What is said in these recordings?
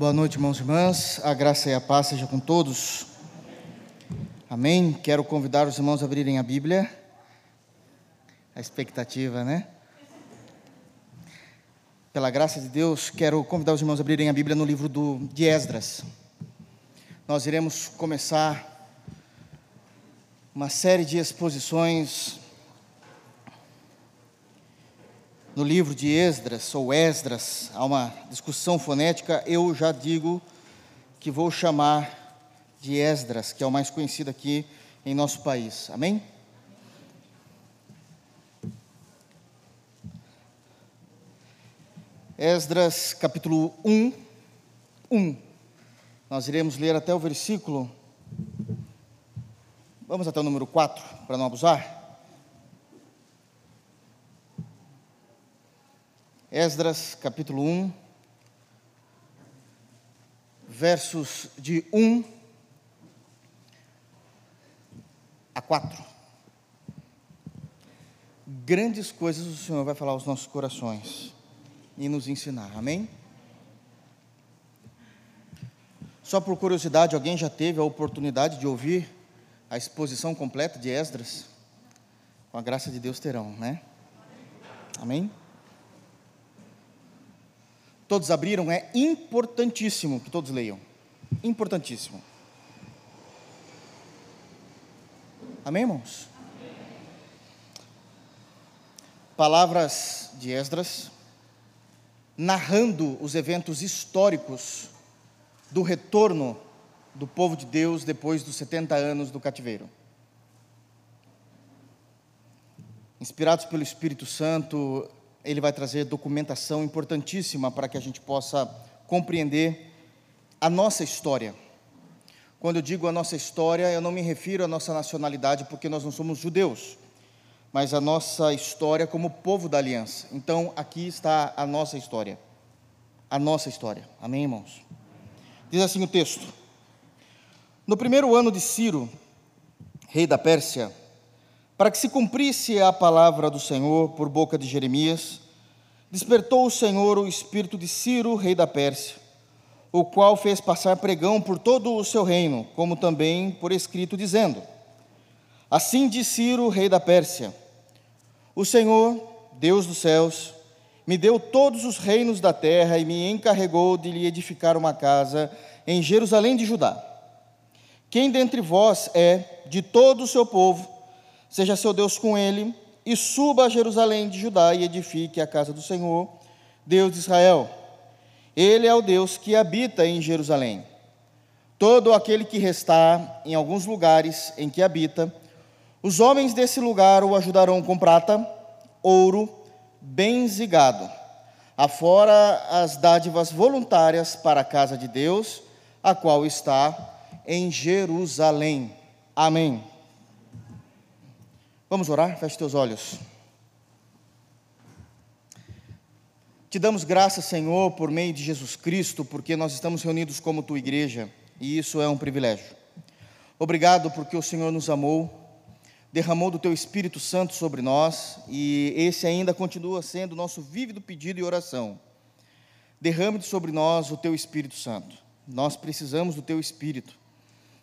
Boa noite, irmãos e irmãs. A graça e a paz seja com todos. Amém. Quero convidar os irmãos a abrirem a Bíblia. A expectativa, né? Pela graça de Deus, quero convidar os irmãos a abrirem a Bíblia no livro do, de Esdras. Nós iremos começar uma série de exposições no livro de Esdras, ou Esdras, há uma discussão fonética, eu já digo que vou chamar de Esdras, que é o mais conhecido aqui em nosso país. Amém? Esdras, capítulo 1, 1. Nós iremos ler até o versículo. Vamos até o número 4, para não abusar. Esdras, capítulo 1, versos de 1 a 4. Grandes coisas o Senhor vai falar aos nossos corações e nos ensinar, amém? Só por curiosidade, alguém já teve a oportunidade de ouvir a exposição completa de Esdras? Com a graça de Deus terão, né? Amém? Todos abriram, é importantíssimo que todos leiam. Importantíssimo. Amém, irmãos? Palavras de Esdras, narrando os eventos históricos do retorno do povo de Deus depois dos 70 anos do cativeiro. Inspirados pelo Espírito Santo, ele vai trazer documentação importantíssima para que a gente possa compreender a nossa história. Quando eu digo a nossa história, eu não me refiro à nossa nacionalidade, porque nós não somos judeus, mas a nossa história como povo da aliança. Então, aqui está a nossa história. A nossa história. Amém, irmãos? Diz assim o texto: No primeiro ano de Ciro, rei da Pérsia, para que se cumprisse a palavra do Senhor por boca de Jeremias, despertou o Senhor o espírito de Ciro, rei da Pérsia, o qual fez passar pregão por todo o seu reino, como também por escrito, dizendo: Assim diz Ciro, rei da Pérsia: O Senhor, Deus dos céus, me deu todos os reinos da terra e me encarregou de lhe edificar uma casa em Jerusalém de Judá. Quem dentre vós é, de todo o seu povo, seja seu Deus com ele, e suba a Jerusalém de Judá e edifique a casa do Senhor, Deus de Israel. Ele é o Deus que habita em Jerusalém. Todo aquele que restar em alguns lugares em que habita, os homens desse lugar o ajudarão com prata, ouro, bens e gado, afora as dádivas voluntárias para a casa de Deus, a qual está em Jerusalém. Amém. Vamos orar? Feche teus olhos. Te damos graças, Senhor, por meio de Jesus Cristo, porque nós estamos reunidos como tua igreja, e isso é um privilégio. Obrigado porque o Senhor nos amou, derramou do teu Espírito Santo sobre nós, e esse ainda continua sendo nosso vívido pedido e oração. Derrame sobre nós o teu Espírito Santo. Nós precisamos do teu Espírito.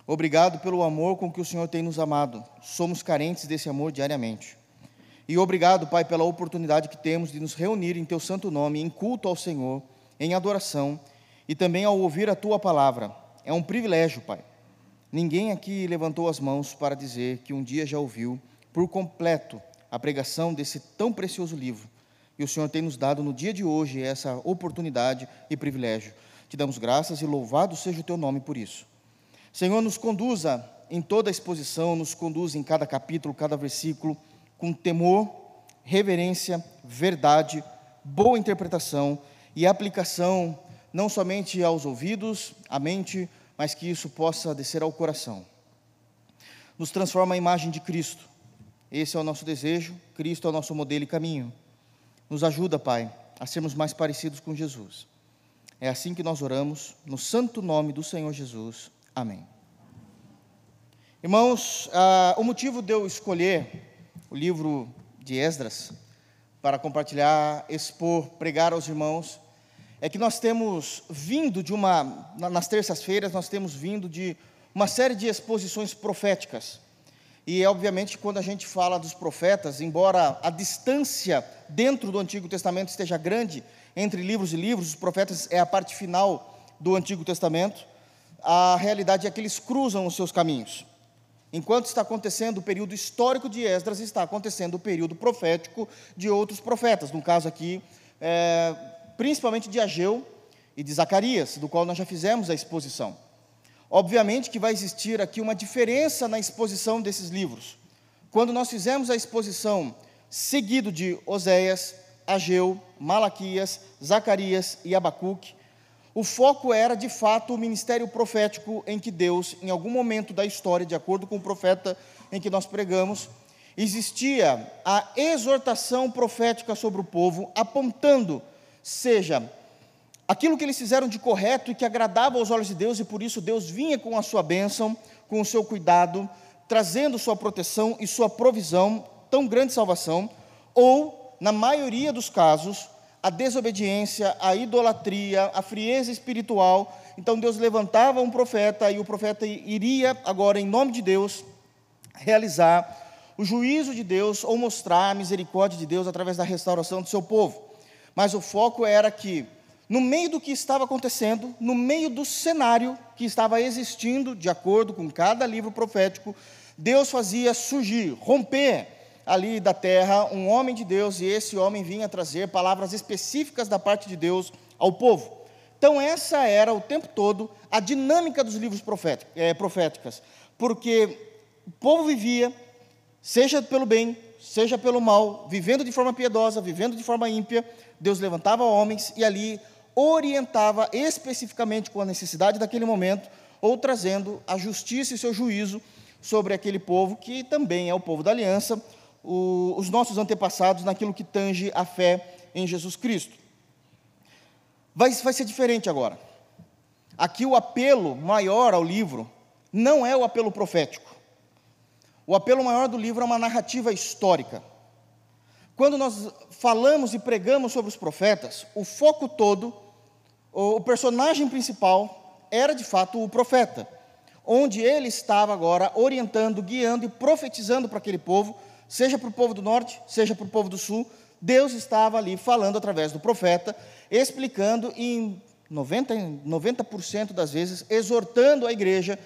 Obrigado pelo amor com que o Senhor tem nos amado. Somos carentes desse amor diariamente. E obrigado, Pai, pela oportunidade que temos de nos reunir em Teu santo nome, em culto ao Senhor, em adoração e também ao ouvir a Tua palavra. É um privilégio, Pai. Ninguém aqui levantou as mãos para dizer que um dia já ouviu por completo a pregação desse tão precioso livro. E o Senhor tem nos dado no dia de hoje essa oportunidade e privilégio. Te damos graças e louvado seja o Teu nome por isso. Senhor, nos conduza em toda a exposição, nos conduza em cada capítulo, cada versículo, com temor, reverência, verdade, boa interpretação e aplicação, não somente aos ouvidos, à mente, mas que isso possa descer ao coração. Nos transforma a imagem de Cristo. Esse é o nosso desejo, Cristo é o nosso modelo e caminho. Nos ajuda, Pai, a sermos mais parecidos com Jesus. É assim que nós oramos, no santo nome do Senhor Jesus. Amém. Irmãos, ah, o motivo de eu escolher o livro de Esdras para compartilhar, expor, pregar aos irmãos, é que nós temos vindo de uma, nas terças-feiras, nós temos vindo de uma série de exposições proféticas. E, obviamente, quando a gente fala dos profetas, embora a distância dentro do Antigo Testamento esteja grande entre livros e livros, os profetas é a parte final do Antigo Testamento, a realidade é que eles cruzam os seus caminhos. Enquanto está acontecendo o período histórico de Esdras, está acontecendo o período profético de outros profetas, no caso aqui, é, principalmente de Ageu e de Zacarias, do qual nós já fizemos a exposição. Obviamente que vai existir aqui uma diferença na exposição desses livros. Quando nós fizemos a exposição seguido de Oséias, Ageu, Malaquias, Zacarias e Abacuque, o foco era de fato o ministério profético em que Deus, em algum momento da história, de acordo com o profeta em que nós pregamos, existia a exortação profética sobre o povo, apontando, seja aquilo que eles fizeram de correto e que agradava aos olhos de Deus, e por isso Deus vinha com a sua bênção, com o seu cuidado, trazendo sua proteção e sua provisão, tão grande salvação, ou, na maioria dos casos, a desobediência, a idolatria, a frieza espiritual. Então Deus levantava um profeta e o profeta iria, agora, em nome de Deus, realizar o juízo de Deus ou mostrar a misericórdia de Deus através da restauração do seu povo. Mas o foco era que no meio do que estava acontecendo, no meio do cenário que estava existindo, de acordo com cada livro profético, Deus fazia surgir, romper ali da terra um homem de Deus, e esse homem vinha trazer palavras específicas da parte de Deus ao povo. Então, essa era o tempo todo a dinâmica dos livros é, proféticos, porque o povo vivia, seja pelo bem, seja pelo mal, vivendo de forma piedosa, vivendo de forma ímpia, Deus levantava homens e ali orientava especificamente com a necessidade daquele momento, ou trazendo a justiça e seu juízo sobre aquele povo, que também é o povo da aliança, o, os nossos antepassados, naquilo que tange a fé em Jesus Cristo. Vai, vai ser diferente agora. Aqui o apelo maior ao livro não é o apelo profético. O apelo maior do livro é uma narrativa histórica. Quando nós falamos e pregamos sobre os profetas, o foco todo o personagem principal era de fato o profeta, onde ele estava agora orientando, guiando e profetizando para aquele povo, seja para o povo do norte, seja para o povo do sul, Deus estava ali falando através do profeta, explicando e em 90%, 90 das vezes exortando a igreja,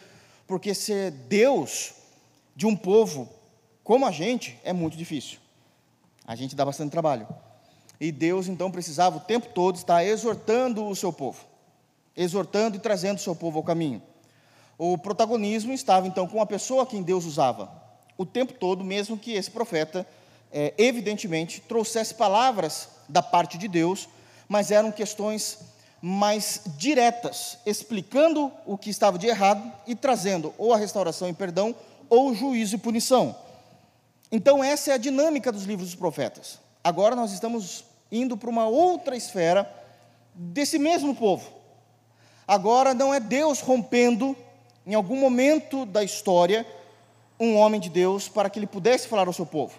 porque ser Deus de um povo como a gente é muito difícil. A gente dá bastante trabalho. E Deus então precisava o tempo todo estar exortando o seu povo, exortando e trazendo o seu povo ao caminho. O protagonismo estava então com a pessoa a quem Deus usava, o tempo todo, mesmo que esse profeta, é, evidentemente, trouxesse palavras da parte de Deus, mas eram questões mais diretas, explicando o que estava de errado e trazendo ou a restauração e perdão ou juízo e punição. Então, essa é a dinâmica dos livros dos profetas. Agora nós estamos indo para uma outra esfera desse mesmo povo. Agora não é Deus rompendo, em algum momento da história, um homem de Deus para que ele pudesse falar ao seu povo.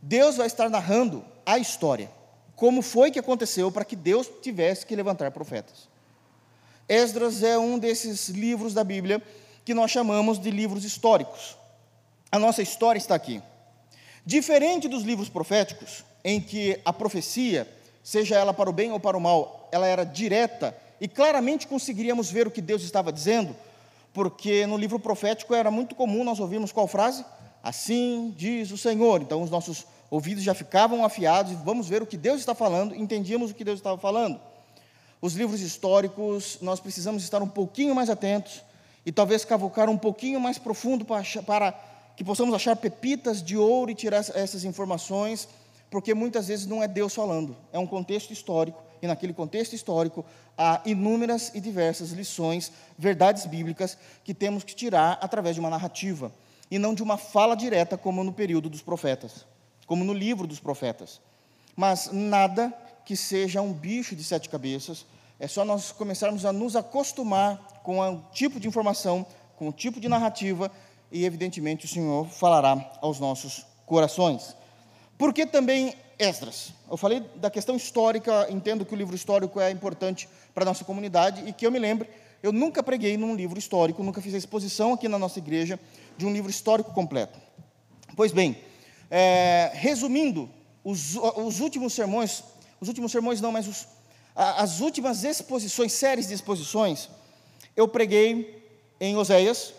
Deus vai estar narrando a história, como foi que aconteceu para que Deus tivesse que levantar profetas. Esdras é um desses livros da Bíblia que nós chamamos de livros históricos. A nossa história está aqui. Diferente dos livros proféticos, em que a profecia, seja ela para o bem ou para o mal, ela era direta e claramente conseguiríamos ver o que Deus estava dizendo, porque no livro profético era muito comum nós ouvirmos qual frase? Assim diz o Senhor. Então os nossos ouvidos já ficavam afiados vamos ver o que Deus está falando, entendíamos o que Deus estava falando. Os livros históricos, nós precisamos estar um pouquinho mais atentos e talvez cavucar um pouquinho mais profundo para, para que possamos achar pepitas de ouro e tirar essas informações porque muitas vezes não é Deus falando, é um contexto histórico, e naquele contexto histórico há inúmeras e diversas lições, verdades bíblicas que temos que tirar através de uma narrativa, e não de uma fala direta, como no período dos profetas, como no livro dos profetas. Mas nada que seja um bicho de sete cabeças, é só nós começarmos a nos acostumar com o tipo de informação, com o tipo de narrativa, e evidentemente o Senhor falará aos nossos corações. Porque também Esdras. Eu falei da questão histórica, entendo que o livro histórico é importante para a nossa comunidade e que eu me lembre, eu nunca preguei num livro histórico, nunca fiz a exposição aqui na nossa igreja de um livro histórico completo. Pois bem, é, resumindo, os, os, últimos sermões, os últimos sermões não, mas os, as últimas exposições, séries de exposições, eu preguei em Oséias.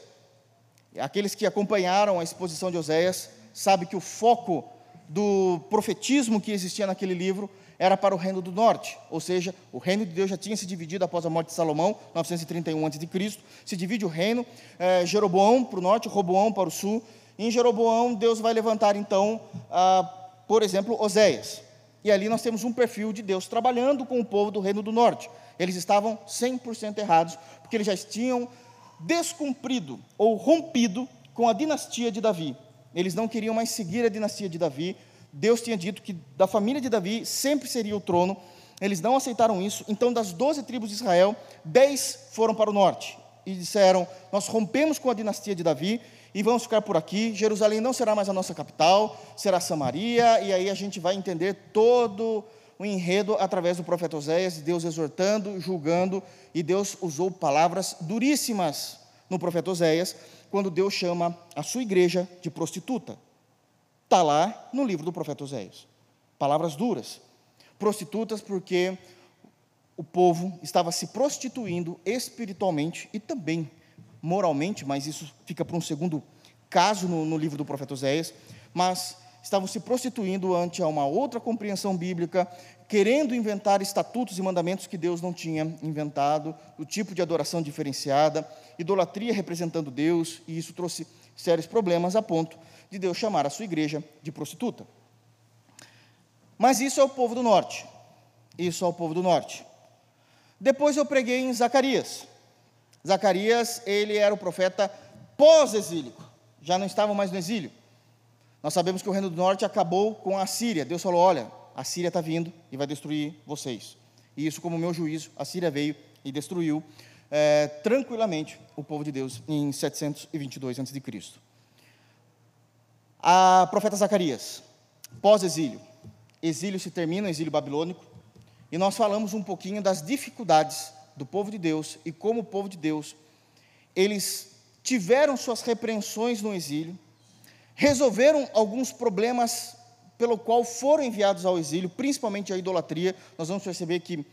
Aqueles que acompanharam a exposição de Oséias sabem que o foco do profetismo que existia naquele livro era para o reino do norte, ou seja, o reino de Deus já tinha se dividido após a morte de Salomão, 931 a.C., se divide o reino, é, Jeroboão para o norte, Roboão para o sul, e em Jeroboão Deus vai levantar então, ah, por exemplo, Oséias, e ali nós temos um perfil de Deus trabalhando com o povo do reino do norte, eles estavam 100% errados, porque eles já tinham descumprido ou rompido com a dinastia de Davi, eles não queriam mais seguir a dinastia de Davi. Deus tinha dito que da família de Davi sempre seria o trono. Eles não aceitaram isso. Então, das doze tribos de Israel, dez foram para o norte e disseram: Nós rompemos com a dinastia de Davi e vamos ficar por aqui. Jerusalém não será mais a nossa capital, será Samaria. E aí a gente vai entender todo o enredo através do profeta Oséias, Deus exortando, julgando, e Deus usou palavras duríssimas no profeta Oséias quando Deus chama a sua igreja de prostituta. Está lá no livro do profeta Oséias. Palavras duras. Prostitutas porque o povo estava se prostituindo espiritualmente e também moralmente, mas isso fica para um segundo caso no, no livro do profeta Oséias. Mas estavam se prostituindo ante uma outra compreensão bíblica, querendo inventar estatutos e mandamentos que Deus não tinha inventado, o tipo de adoração diferenciada, idolatria representando Deus, e isso trouxe sérios problemas a ponto de Deus chamar a sua igreja de prostituta. Mas isso é o povo do norte. Isso é o povo do norte. Depois eu preguei em Zacarias. Zacarias, ele era o profeta pós-exílico, já não estava mais no exílio. Nós sabemos que o reino do norte acabou com a Síria. Deus falou: olha, a Síria está vindo e vai destruir vocês. E isso, como meu juízo, a Síria veio e destruiu é, tranquilamente o povo de Deus em 722 a.C. A profeta Zacarias, pós-exílio, exílio se termina, exílio babilônico, e nós falamos um pouquinho das dificuldades do povo de Deus e como o povo de Deus, eles tiveram suas repreensões no exílio, resolveram alguns problemas pelo qual foram enviados ao exílio, principalmente a idolatria. Nós vamos perceber que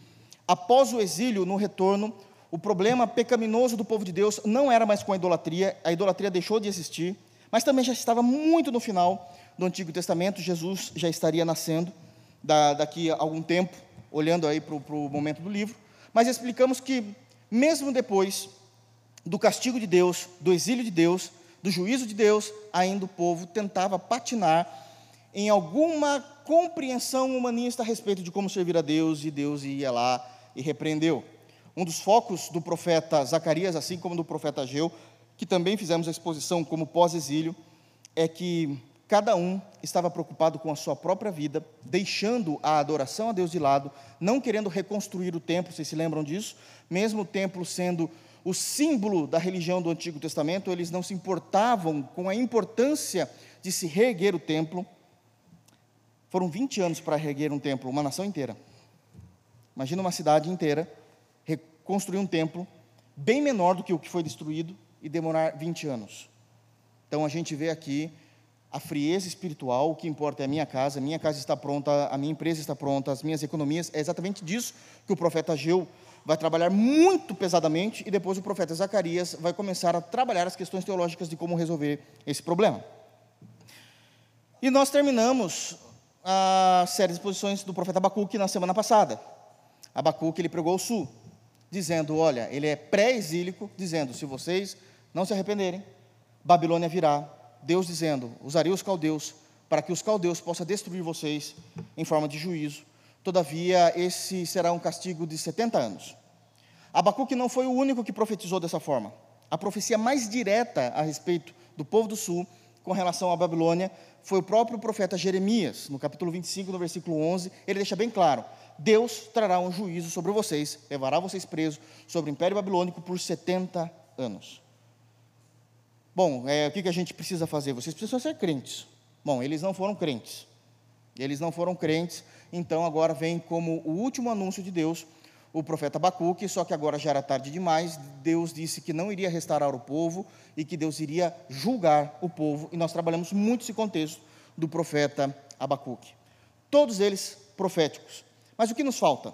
após o exílio, no retorno, o problema pecaminoso do povo de Deus não era mais com a idolatria, a idolatria deixou de existir, mas também já estava muito no final do Antigo Testamento, Jesus já estaria nascendo da, daqui a algum tempo, olhando aí para o momento do livro, mas explicamos que, mesmo depois do castigo de Deus, do exílio de Deus, do juízo de Deus, ainda o povo tentava patinar em alguma compreensão humanista a respeito de como servir a Deus, e Deus ia lá e repreendeu. Um dos focos do profeta Zacarias, assim como do profeta Ageu, que também fizemos a exposição como pós-exílio, é que cada um estava preocupado com a sua própria vida, deixando a adoração a Deus de lado, não querendo reconstruir o templo, vocês se lembram disso? Mesmo o templo sendo o símbolo da religião do Antigo Testamento, eles não se importavam com a importância de se reerguer o templo. Foram 20 anos para reerguer um templo, uma nação inteira. Imagina uma cidade inteira reconstruir um templo bem menor do que o que foi destruído e demorar 20 anos. Então a gente vê aqui a frieza espiritual, o que importa é a minha casa, a minha casa está pronta, a minha empresa está pronta, as minhas economias, é exatamente disso que o profeta Ageu vai trabalhar muito pesadamente e depois o profeta Zacarias vai começar a trabalhar as questões teológicas de como resolver esse problema. E nós terminamos a série de exposições do profeta Abacuque na semana passada. Abacuque ele pregou o sul, dizendo, olha, ele é pré-exílico, dizendo, se vocês não se arrependerem, Babilônia virá. Deus dizendo, usaria os caldeus para que os caldeus possam destruir vocês em forma de juízo. Todavia, esse será um castigo de 70 anos. Abacuque não foi o único que profetizou dessa forma. A profecia mais direta a respeito do povo do sul com relação à Babilônia foi o próprio profeta Jeremias, no capítulo 25, no versículo 11, ele deixa bem claro: Deus trará um juízo sobre vocês, levará vocês presos sobre o Império Babilônico por 70 anos. Bom, é, o que, que a gente precisa fazer? Vocês precisam ser crentes. Bom, eles não foram crentes. Eles não foram crentes, então agora vem como o último anúncio de Deus o profeta Abacuque, só que agora já era tarde demais. Deus disse que não iria restaurar o povo e que Deus iria julgar o povo, e nós trabalhamos muito esse contexto do profeta Abacuque. Todos eles proféticos. Mas o que nos falta?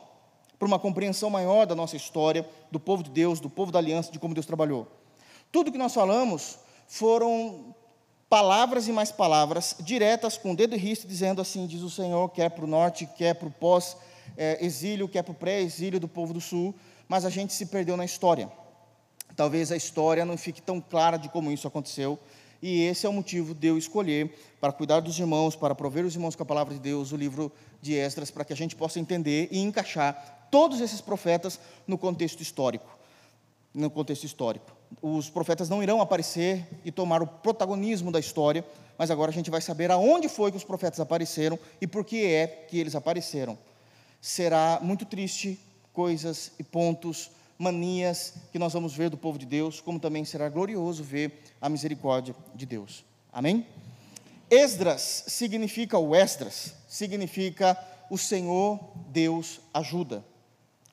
Para uma compreensão maior da nossa história, do povo de Deus, do povo da aliança, de como Deus trabalhou. Tudo que nós falamos foram palavras e mais palavras diretas com o dedo e risco, dizendo assim: diz o Senhor, quer para o norte, quer para o pós-exílio, quer para o pré-exílio do povo do sul, mas a gente se perdeu na história. Talvez a história não fique tão clara de como isso aconteceu, e esse é o motivo de eu escolher, para cuidar dos irmãos, para prover os irmãos com a palavra de Deus, o livro de Esdras, para que a gente possa entender e encaixar todos esses profetas no contexto histórico. No contexto histórico os profetas não irão aparecer e tomar o protagonismo da história, mas agora a gente vai saber aonde foi que os profetas apareceram e por que é que eles apareceram. Será muito triste coisas e pontos, manias que nós vamos ver do povo de Deus, como também será glorioso ver a misericórdia de Deus. Amém? Esdras significa o Esdras, significa o Senhor Deus ajuda.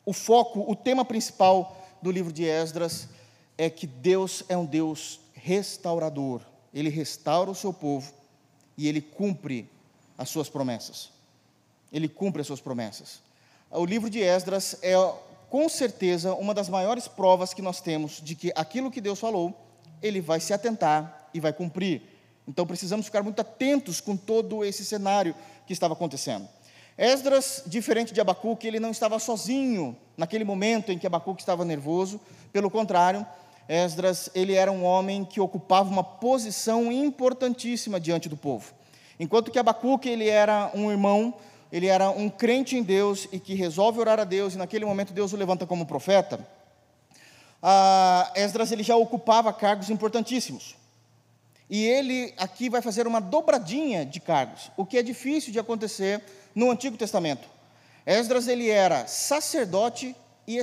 O foco, o tema principal do livro de Esdras é que Deus é um Deus restaurador. Ele restaura o seu povo e ele cumpre as suas promessas. Ele cumpre as suas promessas. O livro de Esdras é com certeza uma das maiores provas que nós temos de que aquilo que Deus falou, ele vai se atentar e vai cumprir. Então precisamos ficar muito atentos com todo esse cenário que estava acontecendo. Esdras, diferente de Abacuque, ele não estava sozinho naquele momento em que Abacuque estava nervoso, pelo contrário, Esdras, ele era um homem que ocupava uma posição importantíssima diante do povo. Enquanto que Abacuque, ele era um irmão, ele era um crente em Deus e que resolve orar a Deus, e naquele momento Deus o levanta como profeta, ah, Esdras ele já ocupava cargos importantíssimos. E ele aqui vai fazer uma dobradinha de cargos, o que é difícil de acontecer no Antigo Testamento. Esdras ele era sacerdote e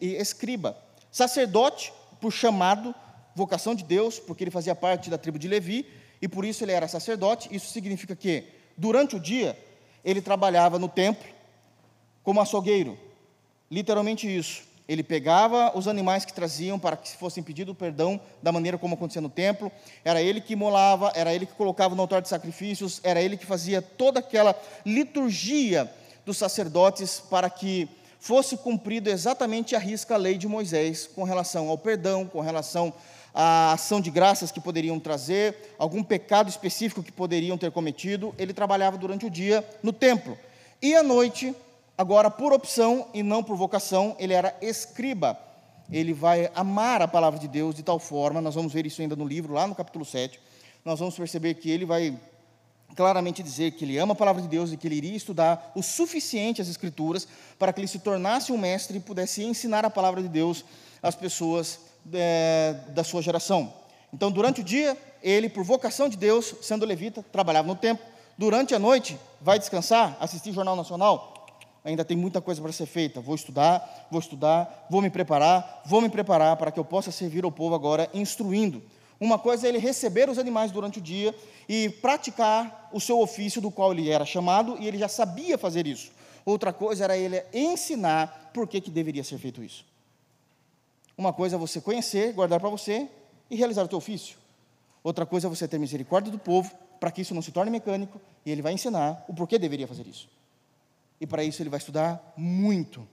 escriba. Sacerdote por chamado, vocação de Deus, porque ele fazia parte da tribo de Levi, e por isso ele era sacerdote. Isso significa que, durante o dia, ele trabalhava no templo como açougueiro. Literalmente isso. Ele pegava os animais que traziam para que fossem pedido perdão da maneira como acontecia no templo. Era ele que molava, era ele que colocava no altar de sacrifícios, era ele que fazia toda aquela liturgia dos sacerdotes para que fosse cumprido exatamente a risca a lei de Moisés com relação ao perdão, com relação à ação de graças que poderiam trazer, algum pecado específico que poderiam ter cometido. Ele trabalhava durante o dia no templo. E à noite, agora por opção e não por vocação, ele era escriba. Ele vai amar a palavra de Deus de tal forma, nós vamos ver isso ainda no livro, lá no capítulo 7. Nós vamos perceber que ele vai claramente dizer que ele ama a palavra de Deus e que ele iria estudar o suficiente as Escrituras para que ele se tornasse um mestre e pudesse ensinar a palavra de Deus às pessoas é, da sua geração. Então, durante o dia, ele, por vocação de Deus, sendo levita, trabalhava no templo. Durante a noite, vai descansar, assistir Jornal Nacional. Ainda tem muita coisa para ser feita. Vou estudar, vou estudar, vou me preparar, vou me preparar para que eu possa servir ao povo agora, instruindo. Uma coisa é ele receber os animais durante o dia e praticar o seu ofício do qual ele era chamado e ele já sabia fazer isso. Outra coisa era ele ensinar por que, que deveria ser feito isso. Uma coisa é você conhecer, guardar para você e realizar o teu ofício. Outra coisa é você ter misericórdia do povo para que isso não se torne mecânico e ele vai ensinar o porquê deveria fazer isso. E para isso ele vai estudar muito,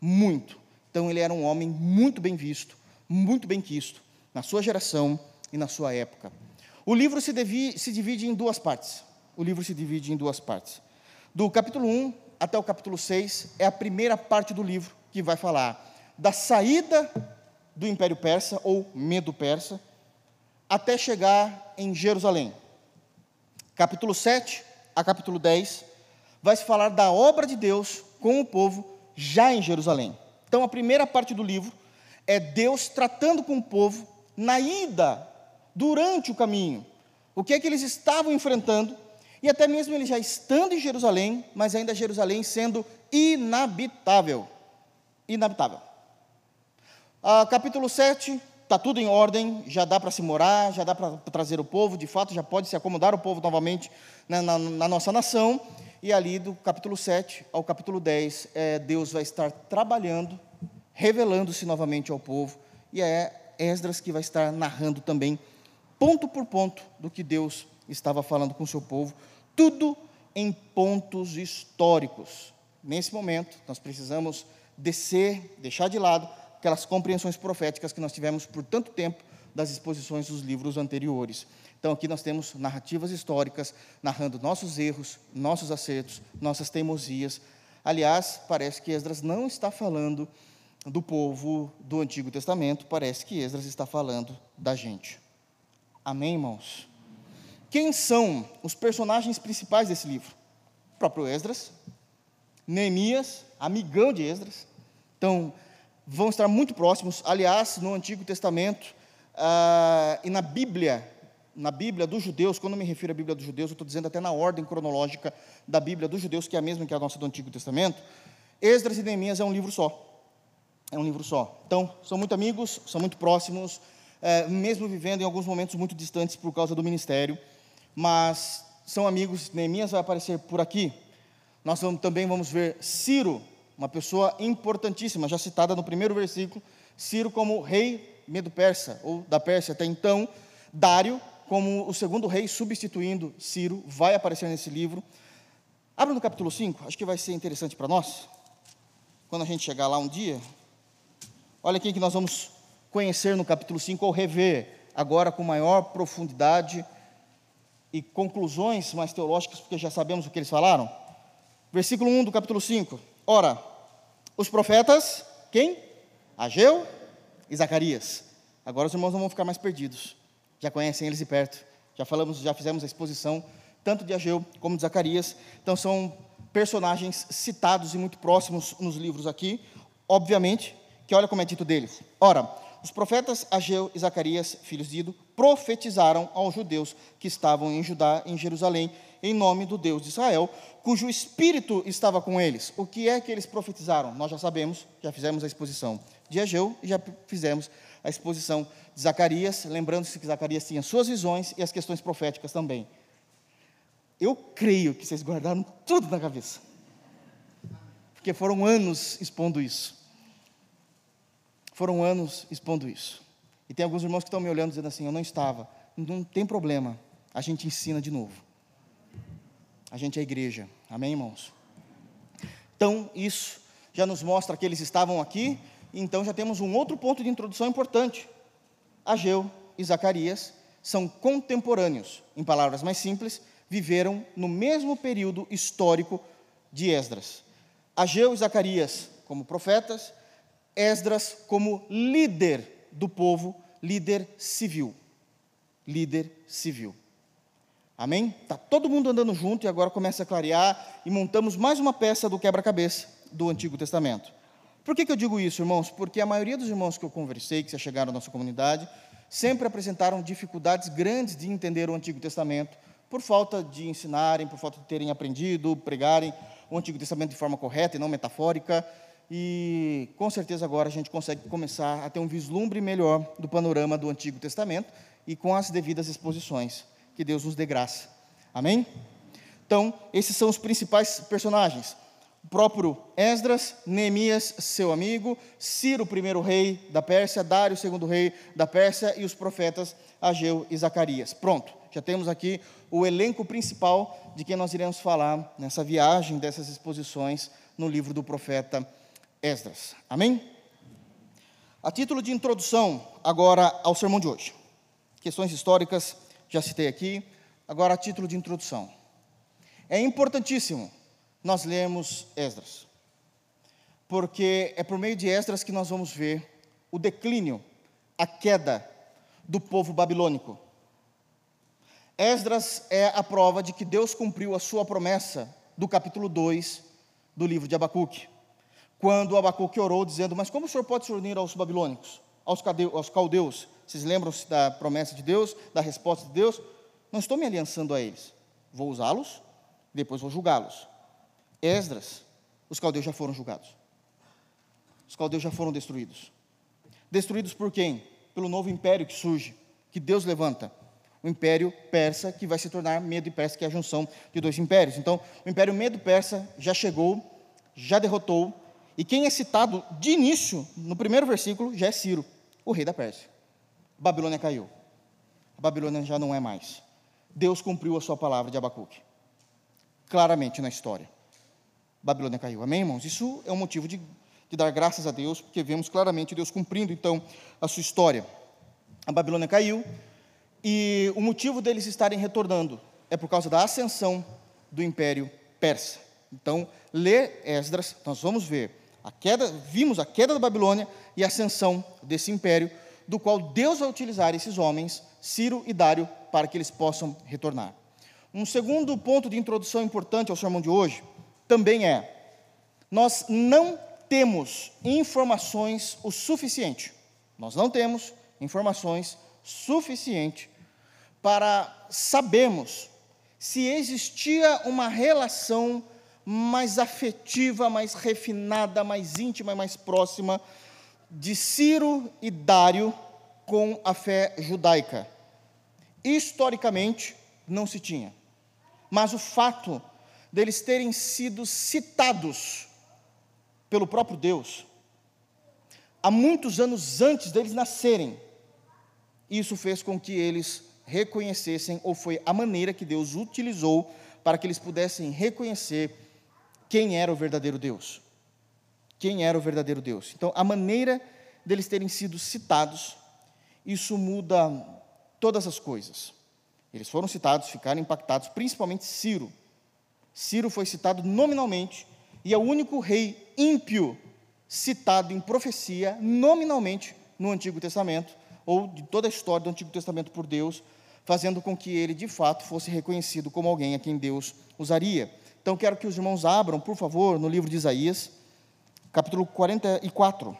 muito. Então ele era um homem muito bem visto, muito bem quisto na sua geração e na sua época. O livro se, devi, se divide em duas partes. O livro se divide em duas partes. Do capítulo 1 até o capítulo 6 é a primeira parte do livro que vai falar da saída do Império Persa, ou Medo Persa, até chegar em Jerusalém. Capítulo 7 a capítulo 10 vai se falar da obra de Deus com o povo já em Jerusalém. Então, a primeira parte do livro é Deus tratando com o povo na ida durante o caminho, o que é que eles estavam enfrentando, e até mesmo eles já estando em Jerusalém, mas ainda Jerusalém sendo inabitável. Inabitável. Ah, capítulo 7, está tudo em ordem, já dá para se morar, já dá para trazer o povo, de fato, já pode se acomodar o povo novamente na, na, na nossa nação. e ali do capítulo 7 ao capítulo 10, é, Deus vai estar trabalhando, revelando-se novamente ao povo, e é Esdras que vai estar narrando também, ponto por ponto, do que Deus estava falando com o seu povo, tudo em pontos históricos. Nesse momento, nós precisamos descer, deixar de lado aquelas compreensões proféticas que nós tivemos por tanto tempo das exposições dos livros anteriores. Então, aqui nós temos narrativas históricas narrando nossos erros, nossos acertos, nossas teimosias. Aliás, parece que Esdras não está falando do povo do Antigo Testamento, parece que Esdras está falando da gente. Amém, irmãos? Quem são os personagens principais desse livro? O próprio Esdras, Neemias, amigão de Esdras. Então, vão estar muito próximos. Aliás, no Antigo Testamento ah, e na Bíblia, na Bíblia dos judeus, quando me refiro à Bíblia dos judeus, eu estou dizendo até na ordem cronológica da Bíblia dos judeus, que é a mesma que a nossa do Antigo Testamento, Esdras e Neemias é um livro só. É um livro só. Então, são muito amigos, são muito próximos, é, mesmo vivendo em alguns momentos muito distantes por causa do ministério, mas são amigos. Neemias vai aparecer por aqui. Nós também vamos ver Ciro, uma pessoa importantíssima, já citada no primeiro versículo, Ciro como rei medo-persa, ou da Pérsia até então, Dário como o segundo rei, substituindo Ciro, vai aparecer nesse livro. Abra no capítulo 5, acho que vai ser interessante para nós, quando a gente chegar lá um dia. Olha quem que nós vamos conhecer no capítulo 5, ou rever agora com maior profundidade e conclusões mais teológicas, porque já sabemos o que eles falaram. Versículo 1 do capítulo 5. Ora, os profetas, quem? Ageu e Zacarias. Agora os irmãos não vão ficar mais perdidos já conhecem eles de perto. Já falamos, já fizemos a exposição tanto de Ageu como de Zacarias. Então são personagens citados e muito próximos nos livros aqui. Obviamente, que olha como é dito deles. Ora, os profetas Ageu e Zacarias, filhos de Ido, profetizaram aos judeus que estavam em Judá, em Jerusalém, em nome do Deus de Israel, cujo espírito estava com eles. O que é que eles profetizaram? Nós já sabemos, já fizemos a exposição de Ageu e já fizemos a exposição de Zacarias, lembrando-se que Zacarias tinha suas visões e as questões proféticas também. Eu creio que vocês guardaram tudo na cabeça, porque foram anos expondo isso. Foram anos expondo isso. E tem alguns irmãos que estão me olhando dizendo assim: Eu não estava. Não tem problema, a gente ensina de novo. A gente é a igreja, amém, irmãos? Então, isso já nos mostra que eles estavam aqui então já temos um outro ponto de introdução importante. Ageu e Zacarias são contemporâneos, em palavras mais simples, viveram no mesmo período histórico de Esdras. Ageu e Zacarias como profetas, Esdras como líder do povo, líder civil. Líder civil. Amém? Está todo mundo andando junto e agora começa a clarear e montamos mais uma peça do quebra-cabeça do Antigo Testamento. Por que, que eu digo isso, irmãos? Porque a maioria dos irmãos que eu conversei, que já chegaram à nossa comunidade, sempre apresentaram dificuldades grandes de entender o Antigo Testamento, por falta de ensinarem, por falta de terem aprendido, pregarem o Antigo Testamento de forma correta e não metafórica. E com certeza agora a gente consegue começar a ter um vislumbre melhor do panorama do Antigo Testamento e com as devidas exposições. Que Deus nos dê graça. Amém? Então, esses são os principais personagens o próprio Esdras, Neemias, seu amigo, Ciro, primeiro rei da Pérsia, Dário, segundo rei da Pérsia, e os profetas Ageu e Zacarias. Pronto, já temos aqui o elenco principal de quem nós iremos falar nessa viagem dessas exposições no livro do profeta Esdras. Amém? A título de introdução, agora ao sermão de hoje. Questões históricas, já citei aqui, agora a título de introdução. É importantíssimo nós lemos Esdras. Porque é por meio de Esdras que nós vamos ver o declínio, a queda do povo babilônico. Esdras é a prova de que Deus cumpriu a sua promessa do capítulo 2 do livro de Abacuque. Quando Abacuque orou dizendo: Mas como o senhor pode se unir aos babilônicos, aos, aos caldeus? Vocês lembram-se da promessa de Deus, da resposta de Deus? Não estou me aliançando a eles. Vou usá-los, depois vou julgá-los. Esdras, os caldeus já foram julgados. Os caldeus já foram destruídos. Destruídos por quem? Pelo novo império que surge, que Deus levanta. o Império Persa, que vai se tornar Medo e Persa, que é a junção de dois impérios. Então, o Império Medo-Persa já chegou, já derrotou, e quem é citado de início, no primeiro versículo, já é Ciro, o rei da Pérsia. A Babilônia caiu. A Babilônia já não é mais. Deus cumpriu a sua palavra de Abacuque. Claramente na história. A Babilônia caiu. Amém, irmãos? Isso é um motivo de, de dar graças a Deus, porque vemos claramente Deus cumprindo, então, a sua história. A Babilônia caiu, e o motivo deles estarem retornando é por causa da ascensão do Império Persa. Então, lê Esdras, nós vamos ver a queda, vimos a queda da Babilônia e a ascensão desse império, do qual Deus vai utilizar esses homens, Ciro e Dário, para que eles possam retornar. Um segundo ponto de introdução importante ao sermão de hoje também é: nós não temos informações o suficiente. Nós não temos informações suficiente para sabermos se existia uma relação mais afetiva, mais refinada, mais íntima e mais próxima de Ciro e Dário com a fé judaica. Historicamente, não se tinha. Mas o fato deles terem sido citados pelo próprio Deus, há muitos anos antes deles nascerem, isso fez com que eles reconhecessem, ou foi a maneira que Deus utilizou para que eles pudessem reconhecer quem era o verdadeiro Deus. Quem era o verdadeiro Deus. Então, a maneira deles terem sido citados, isso muda todas as coisas. Eles foram citados, ficaram impactados, principalmente Ciro. Ciro foi citado nominalmente e é o único rei ímpio citado em profecia nominalmente no Antigo Testamento ou de toda a história do Antigo Testamento por Deus, fazendo com que ele de fato fosse reconhecido como alguém a quem Deus usaria. Então quero que os irmãos abram, por favor, no livro de Isaías, capítulo 44.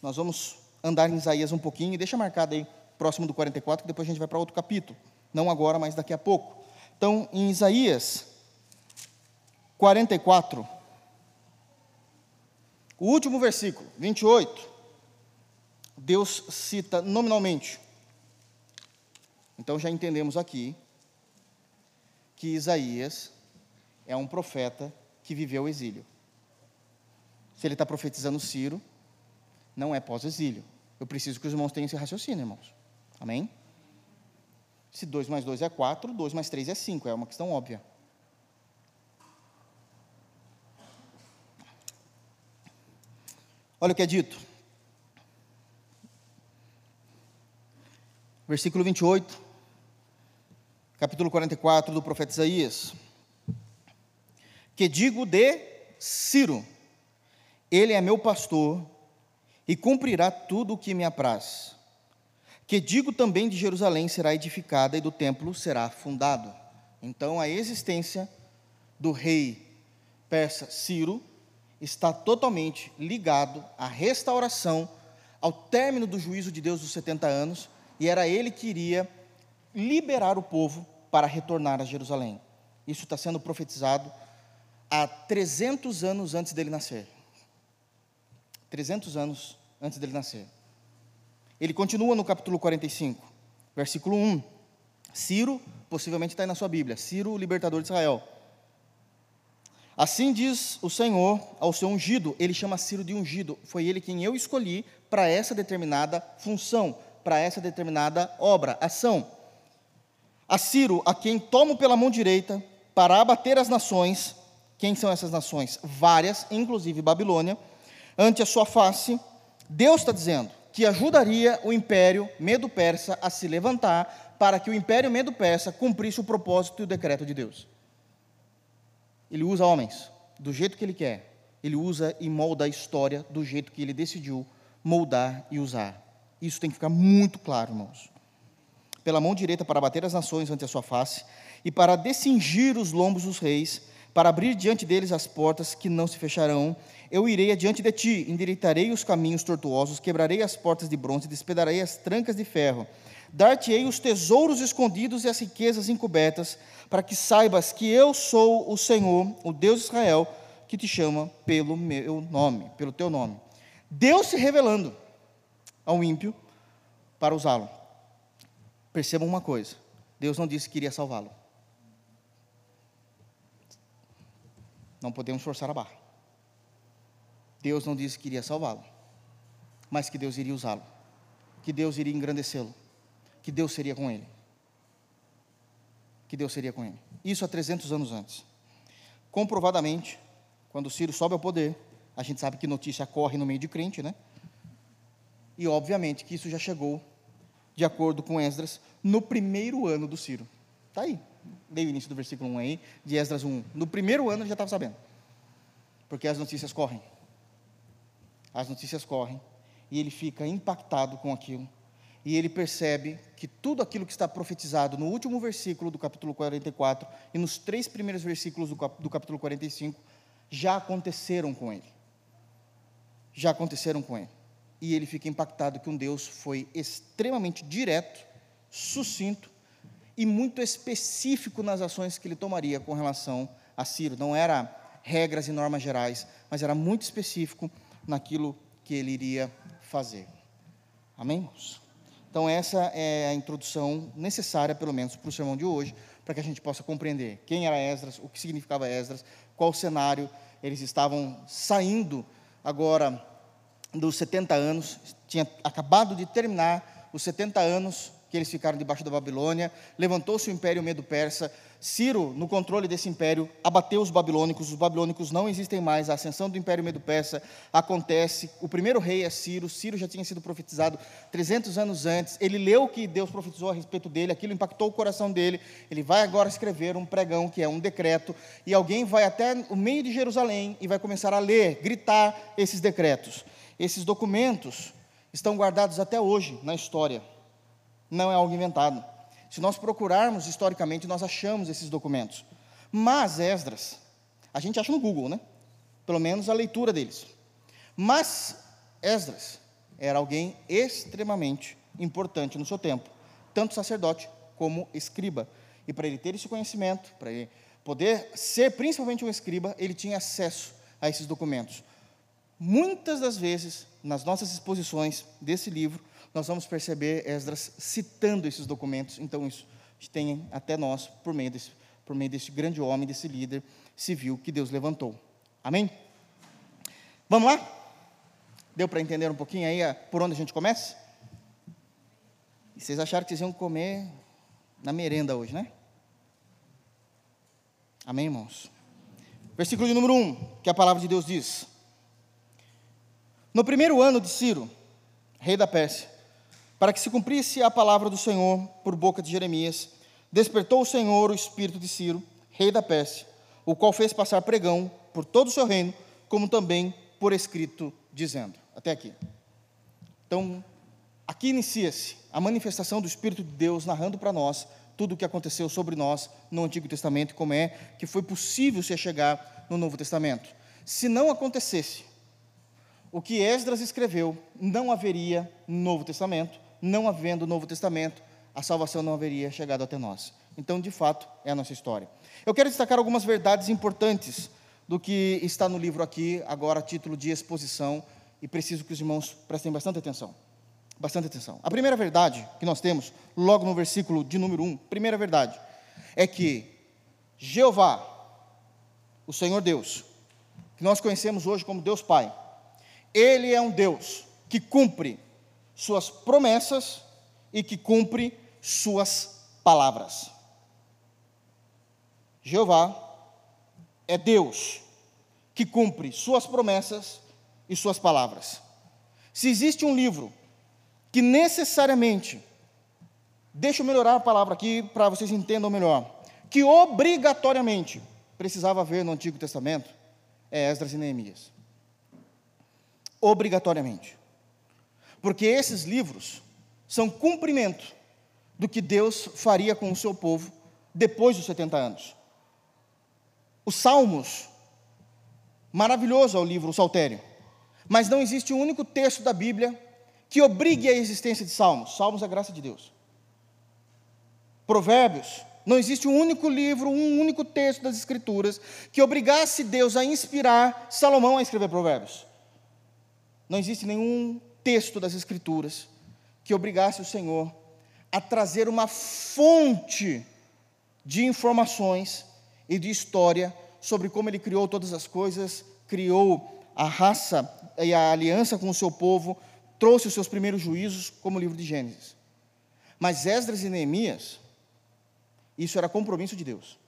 Nós vamos andar em Isaías um pouquinho, deixa marcado aí, próximo do 44, que depois a gente vai para outro capítulo. Não agora, mas daqui a pouco. Então, em Isaías 44, o último versículo, 28. Deus cita nominalmente. Então já entendemos aqui que Isaías é um profeta que viveu o exílio. Se ele está profetizando Ciro, não é pós-exílio. Eu preciso que os irmãos tenham esse raciocínio, irmãos. Amém? Se 2 mais 2 é 4, 2 mais 3 é 5, é uma questão óbvia. Olha o que é dito. versículo 28, capítulo 44 do profeta Isaías. Que digo de Ciro: Ele é meu pastor e cumprirá tudo o que me apraz. Que digo também de Jerusalém será edificada e do templo será fundado. Então a existência do rei persa Ciro está totalmente ligado à restauração, ao término do juízo de Deus dos 70 anos e era ele que iria liberar o povo para retornar a Jerusalém. Isso está sendo profetizado há 300 anos antes dele nascer. 300 anos antes dele nascer. Ele continua no capítulo 45, versículo 1. Ciro, possivelmente está aí na sua Bíblia, Ciro, o libertador de Israel. Assim diz o Senhor ao seu ungido, ele chama Ciro de ungido, foi ele quem eu escolhi para essa determinada função, para essa determinada obra, ação. A Ciro, a quem tomo pela mão direita para abater as nações, quem são essas nações? Várias, inclusive Babilônia, ante a sua face, Deus está dizendo que ajudaria o império medo-persa a se levantar para que o império medo-persa cumprisse o propósito e o decreto de Deus. Ele usa homens do jeito que ele quer, ele usa e molda a história do jeito que ele decidiu moldar e usar. Isso tem que ficar muito claro, irmãos. Pela mão direita para bater as nações ante a sua face, e para descingir os lombos dos reis, para abrir diante deles as portas que não se fecharão, eu irei adiante de ti, endireitarei os caminhos tortuosos, quebrarei as portas de bronze, despedarei as trancas de ferro, dar-te-ei os tesouros escondidos e as riquezas encobertas, para que saibas que eu sou o Senhor, o Deus de Israel, que te chama pelo meu nome, pelo teu nome. Deus se revelando ao ímpio para usá-lo. Percebam uma coisa: Deus não disse que iria salvá-lo. Não podemos forçar a barra. Deus não disse que iria salvá-lo, mas que Deus iria usá-lo, que Deus iria engrandecê-lo, que Deus seria com ele. Que Deus seria com ele. Isso há 300 anos antes. Comprovadamente, quando Ciro sobe ao poder, a gente sabe que notícia corre no meio de crente, né? E obviamente que isso já chegou, de acordo com Esdras, no primeiro ano do Ciro. Está aí. Dei o início do versículo 1 aí, de Esdras 1. No primeiro ano ele já estava sabendo. Porque as notícias correm. As notícias correm. E ele fica impactado com aquilo. E ele percebe que tudo aquilo que está profetizado no último versículo do capítulo 44 e nos três primeiros versículos do capítulo 45 já aconteceram com ele. Já aconteceram com ele. E ele fica impactado que um Deus foi extremamente direto, sucinto e muito específico nas ações que ele tomaria com relação a Ciro. Não era regras e normas gerais, mas era muito específico naquilo que ele iria fazer. Amém, irmãos? Então, essa é a introdução necessária, pelo menos, para o sermão de hoje, para que a gente possa compreender quem era Esdras, o que significava Esdras, qual cenário. Eles estavam saindo agora dos 70 anos, tinha acabado de terminar os 70 anos que eles ficaram debaixo da Babilônia, levantou-se o império medo-persa, Ciro, no controle desse império, abateu os babilônicos, os babilônicos não existem mais, a ascensão do império medo-persa acontece, o primeiro rei é Ciro, Ciro já tinha sido profetizado 300 anos antes, ele leu o que Deus profetizou a respeito dele, aquilo impactou o coração dele, ele vai agora escrever um pregão, que é um decreto, e alguém vai até o meio de Jerusalém e vai começar a ler, gritar esses decretos. Esses documentos estão guardados até hoje na história, não é algo inventado. Se nós procurarmos historicamente, nós achamos esses documentos. Mas Esdras, a gente acha no Google, né? Pelo menos a leitura deles. Mas Esdras era alguém extremamente importante no seu tempo, tanto sacerdote como escriba. E para ele ter esse conhecimento, para ele poder ser principalmente um escriba, ele tinha acesso a esses documentos. Muitas das vezes, nas nossas exposições desse livro, nós vamos perceber Esdras citando esses documentos, então isso tem até nós, por meio, desse, por meio desse grande homem, desse líder civil que Deus levantou. Amém? Vamos lá? Deu para entender um pouquinho aí por onde a gente começa? E vocês acharam que vocês iam comer na merenda hoje, né? Amém, irmãos? Versículo de número 1, que a palavra de Deus diz: No primeiro ano de Ciro, rei da Pérsia, para que se cumprisse a palavra do Senhor por boca de Jeremias, despertou o Senhor o espírito de Ciro, rei da Pérsia, o qual fez passar pregão por todo o seu reino, como também por escrito, dizendo. Até aqui. Então, aqui inicia-se a manifestação do Espírito de Deus narrando para nós tudo o que aconteceu sobre nós no Antigo Testamento, como é que foi possível se chegar no Novo Testamento. Se não acontecesse o que Esdras escreveu, não haveria Novo Testamento, não havendo Novo Testamento, a salvação não haveria chegado até nós. Então, de fato, é a nossa história. Eu quero destacar algumas verdades importantes do que está no livro aqui, agora a título de exposição, e preciso que os irmãos prestem bastante atenção. Bastante atenção. A primeira verdade que nós temos, logo no versículo de número 1, primeira verdade, é que Jeová, o Senhor Deus, que nós conhecemos hoje como Deus Pai, Ele é um Deus que cumpre suas promessas e que cumpre suas palavras. Jeová é Deus que cumpre suas promessas e suas palavras. Se existe um livro que necessariamente, deixa eu melhorar a palavra aqui para vocês entendam melhor, que obrigatoriamente precisava haver no Antigo Testamento, é Esdras e Neemias. Obrigatoriamente. Porque esses livros são cumprimento do que Deus faria com o seu povo depois dos 70 anos. Os Salmos, maravilhoso é o livro, o Saltério, mas não existe um único texto da Bíblia que obrigue a existência de Salmos. Salmos é a graça de Deus. Provérbios, não existe um único livro, um único texto das Escrituras que obrigasse Deus a inspirar Salomão a escrever Provérbios. Não existe nenhum texto das Escrituras que obrigasse o Senhor a trazer uma fonte de informações e de história sobre como ele criou todas as coisas, criou a raça e a aliança com o seu povo, trouxe os seus primeiros juízos, como o livro de Gênesis. Mas Esdras e Neemias, isso era compromisso de Deus,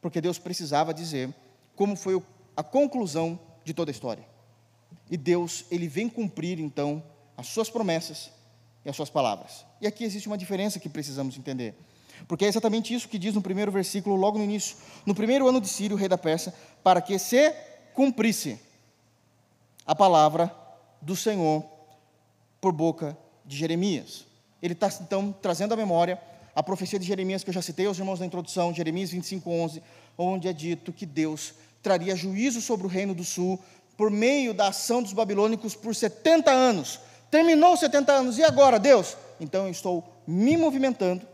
porque Deus precisava dizer como foi a conclusão de toda a história. E Deus, ele vem cumprir então as suas promessas e as suas palavras. E aqui existe uma diferença que precisamos entender. Porque é exatamente isso que diz no primeiro versículo, logo no início. No primeiro ano de Sírio, rei da Pérsia, para que se cumprisse a palavra do Senhor por boca de Jeremias. Ele está então trazendo à memória a profecia de Jeremias que eu já citei aos irmãos na introdução, Jeremias 25, 11, onde é dito que Deus traria juízo sobre o reino do sul por meio da ação dos babilônicos por 70 anos. Terminou 70 anos, e agora, Deus? Então eu estou me movimentando,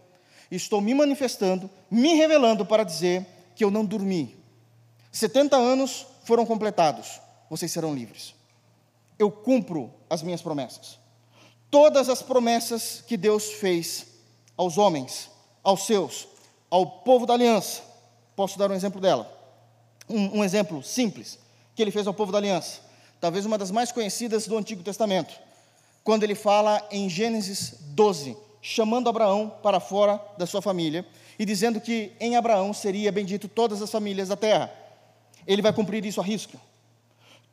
estou me manifestando, me revelando para dizer que eu não dormi. 70 anos foram completados, vocês serão livres. Eu cumpro as minhas promessas. Todas as promessas que Deus fez aos homens, aos seus, ao povo da aliança. Posso dar um exemplo dela? Um, um exemplo simples que ele fez ao povo da aliança. Talvez uma das mais conhecidas do Antigo Testamento. Quando ele fala em Gênesis 12, chamando Abraão para fora da sua família e dizendo que em Abraão seria bendito todas as famílias da terra. Ele vai cumprir isso à risca.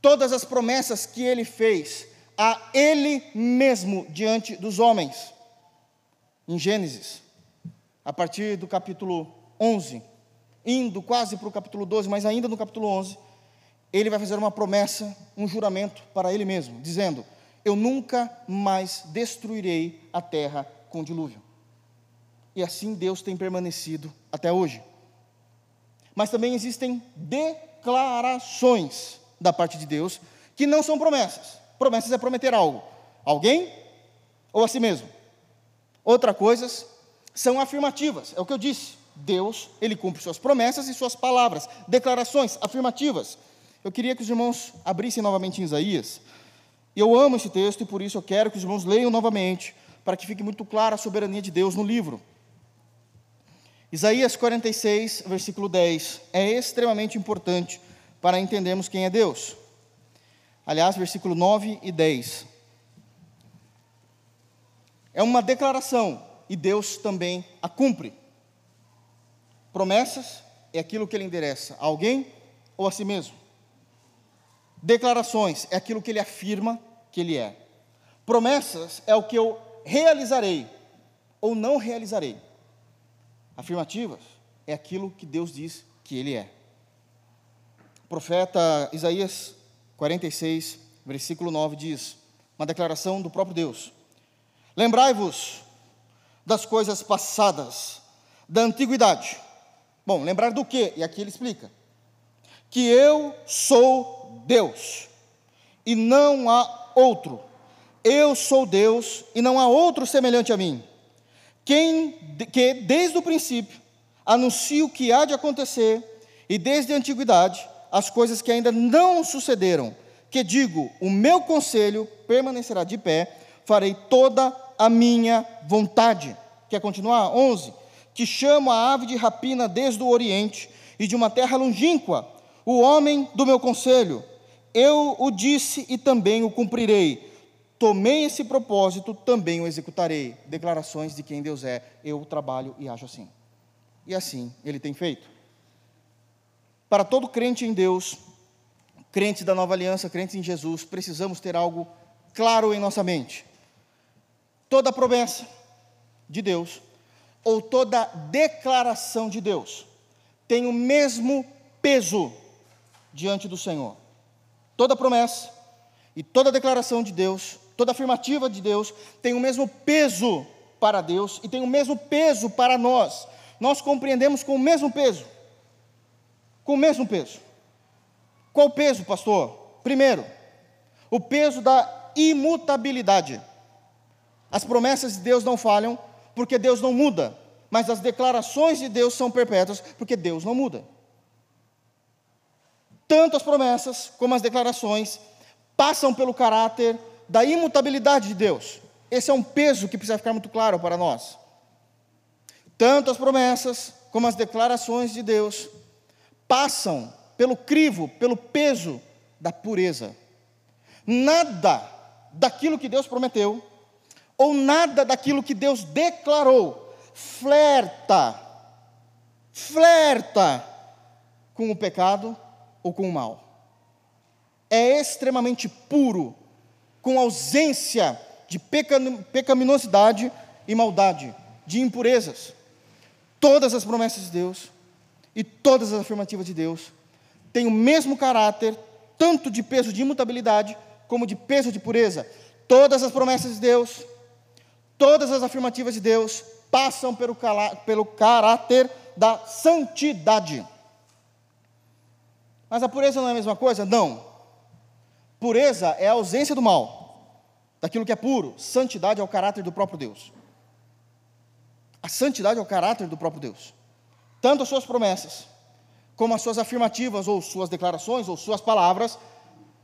Todas as promessas que ele fez a ele mesmo diante dos homens. Em Gênesis, a partir do capítulo 11, indo quase para o capítulo 12, mas ainda no capítulo 11, ele vai fazer uma promessa, um juramento para ele mesmo, dizendo: Eu nunca mais destruirei a terra com dilúvio. E assim Deus tem permanecido até hoje. Mas também existem declarações da parte de Deus que não são promessas. Promessas é prometer algo. Alguém ou a si mesmo. Outras coisas são afirmativas. É o que eu disse. Deus, ele cumpre suas promessas e suas palavras, declarações afirmativas. Eu queria que os irmãos abrissem novamente em Isaías. Eu amo esse texto e por isso eu quero que os irmãos leiam novamente, para que fique muito clara a soberania de Deus no livro. Isaías 46, versículo 10, é extremamente importante para entendermos quem é Deus. Aliás, versículo 9 e 10. É uma declaração e Deus também a cumpre. Promessas é aquilo que ele endereça a alguém ou a si mesmo. Declarações é aquilo que ele afirma que ele é. Promessas é o que eu realizarei ou não realizarei. Afirmativas é aquilo que Deus diz que ele é. O profeta Isaías 46, versículo 9 diz: uma declaração do próprio Deus: Lembrai-vos das coisas passadas, da antiguidade. Bom, lembrar do quê? E aqui ele explica: que eu sou Deus e não há outro. Eu sou Deus e não há outro semelhante a mim. Quem que desde o princípio anuncia o que há de acontecer e desde a antiguidade as coisas que ainda não sucederam, que digo, o meu conselho permanecerá de pé, farei toda a minha vontade. Quer continuar? 11. Que chamo a ave de rapina desde o oriente e de uma terra longínqua, o homem do meu conselho. Eu o disse e também o cumprirei. Tomei esse propósito, também o executarei. Declarações de quem Deus é. Eu trabalho e acho assim. E assim ele tem feito. Para todo crente em Deus, crente da nova aliança, crente em Jesus, precisamos ter algo claro em nossa mente. Toda promessa de Deus, ou toda declaração de Deus, tem o mesmo peso diante do Senhor. Toda promessa e toda declaração de Deus, toda afirmativa de Deus, tem o mesmo peso para Deus e tem o mesmo peso para nós. Nós compreendemos com o mesmo peso com o mesmo peso. Qual peso, pastor? Primeiro, o peso da imutabilidade. As promessas de Deus não falham, porque Deus não muda, mas as declarações de Deus são perpétuas, porque Deus não muda. Tanto as promessas como as declarações passam pelo caráter da imutabilidade de Deus. Esse é um peso que precisa ficar muito claro para nós. tanto as promessas como as declarações de Deus passam pelo crivo, pelo peso da pureza. Nada daquilo que Deus prometeu, ou nada daquilo que Deus declarou, flerta, flerta com o pecado ou com o mal. É extremamente puro, com ausência de pecaminosidade e maldade, de impurezas. Todas as promessas de Deus e todas as afirmativas de Deus têm o mesmo caráter, tanto de peso de imutabilidade como de peso de pureza. Todas as promessas de Deus, todas as afirmativas de Deus passam pelo, pelo caráter da santidade. Mas a pureza não é a mesma coisa? Não. Pureza é a ausência do mal, daquilo que é puro. Santidade é o caráter do próprio Deus. A santidade é o caráter do próprio Deus. Tanto as suas promessas, como as suas afirmativas, ou suas declarações, ou suas palavras,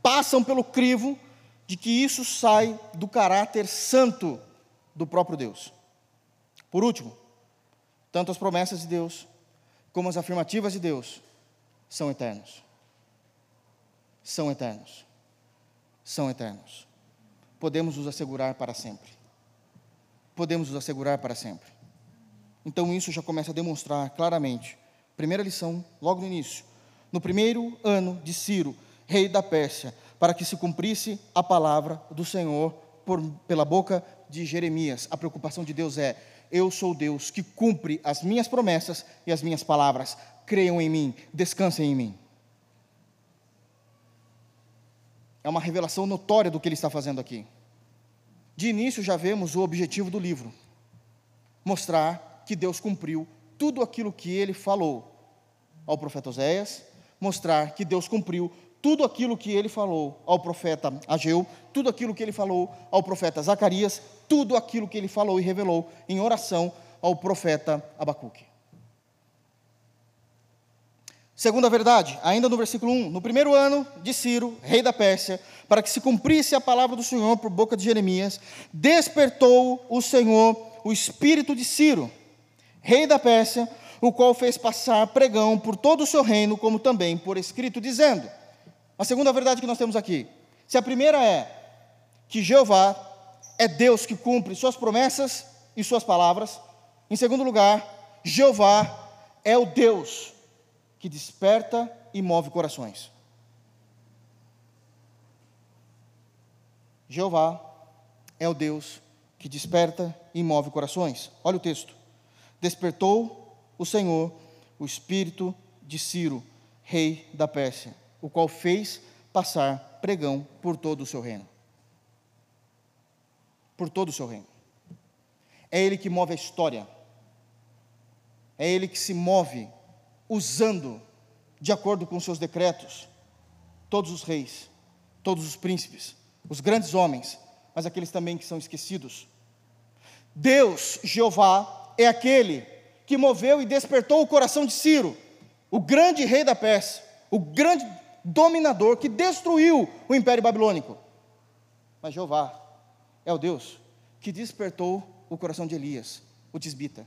passam pelo crivo de que isso sai do caráter santo do próprio Deus. Por último, tanto as promessas de Deus, como as afirmativas de Deus, são eternos. São eternos. São eternos. Podemos os assegurar para sempre. Podemos os assegurar para sempre. Então isso já começa a demonstrar claramente. Primeira lição, logo no início. No primeiro ano de Ciro, rei da Pérsia, para que se cumprisse a palavra do Senhor por, pela boca de Jeremias. A preocupação de Deus é: eu sou Deus que cumpre as minhas promessas e as minhas palavras. Creiam em mim, descansem em mim. É uma revelação notória do que ele está fazendo aqui. De início já vemos o objetivo do livro: mostrar que Deus cumpriu tudo aquilo que ele falou ao profeta Oséias, mostrar que Deus cumpriu tudo aquilo que ele falou ao profeta Ageu, tudo aquilo que ele falou ao profeta Zacarias, tudo aquilo que ele falou e revelou em oração ao profeta Abacuque. Segunda verdade, ainda no versículo 1, no primeiro ano de Ciro, rei da Pérsia, para que se cumprisse a palavra do Senhor por boca de Jeremias, despertou o Senhor o espírito de Ciro, rei da Pérsia, o qual fez passar pregão por todo o seu reino, como também por escrito, dizendo: A segunda verdade que nós temos aqui, se a primeira é que Jeová é Deus que cumpre suas promessas e suas palavras, em segundo lugar, Jeová é o Deus que desperta e move corações. Jeová é o Deus que desperta e move corações. Olha o texto despertou o Senhor o espírito de Ciro, rei da Pérsia, o qual fez passar pregão por todo o seu reino. Por todo o seu reino. É ele que move a história. É ele que se move usando, de acordo com seus decretos, todos os reis, todos os príncipes, os grandes homens, mas aqueles também que são esquecidos. Deus, Jeová, é aquele que moveu e despertou o coração de Ciro, o grande rei da Pérsia, o grande dominador que destruiu o império babilônico. Mas Jeová é o Deus que despertou o coração de Elias, o tisbita.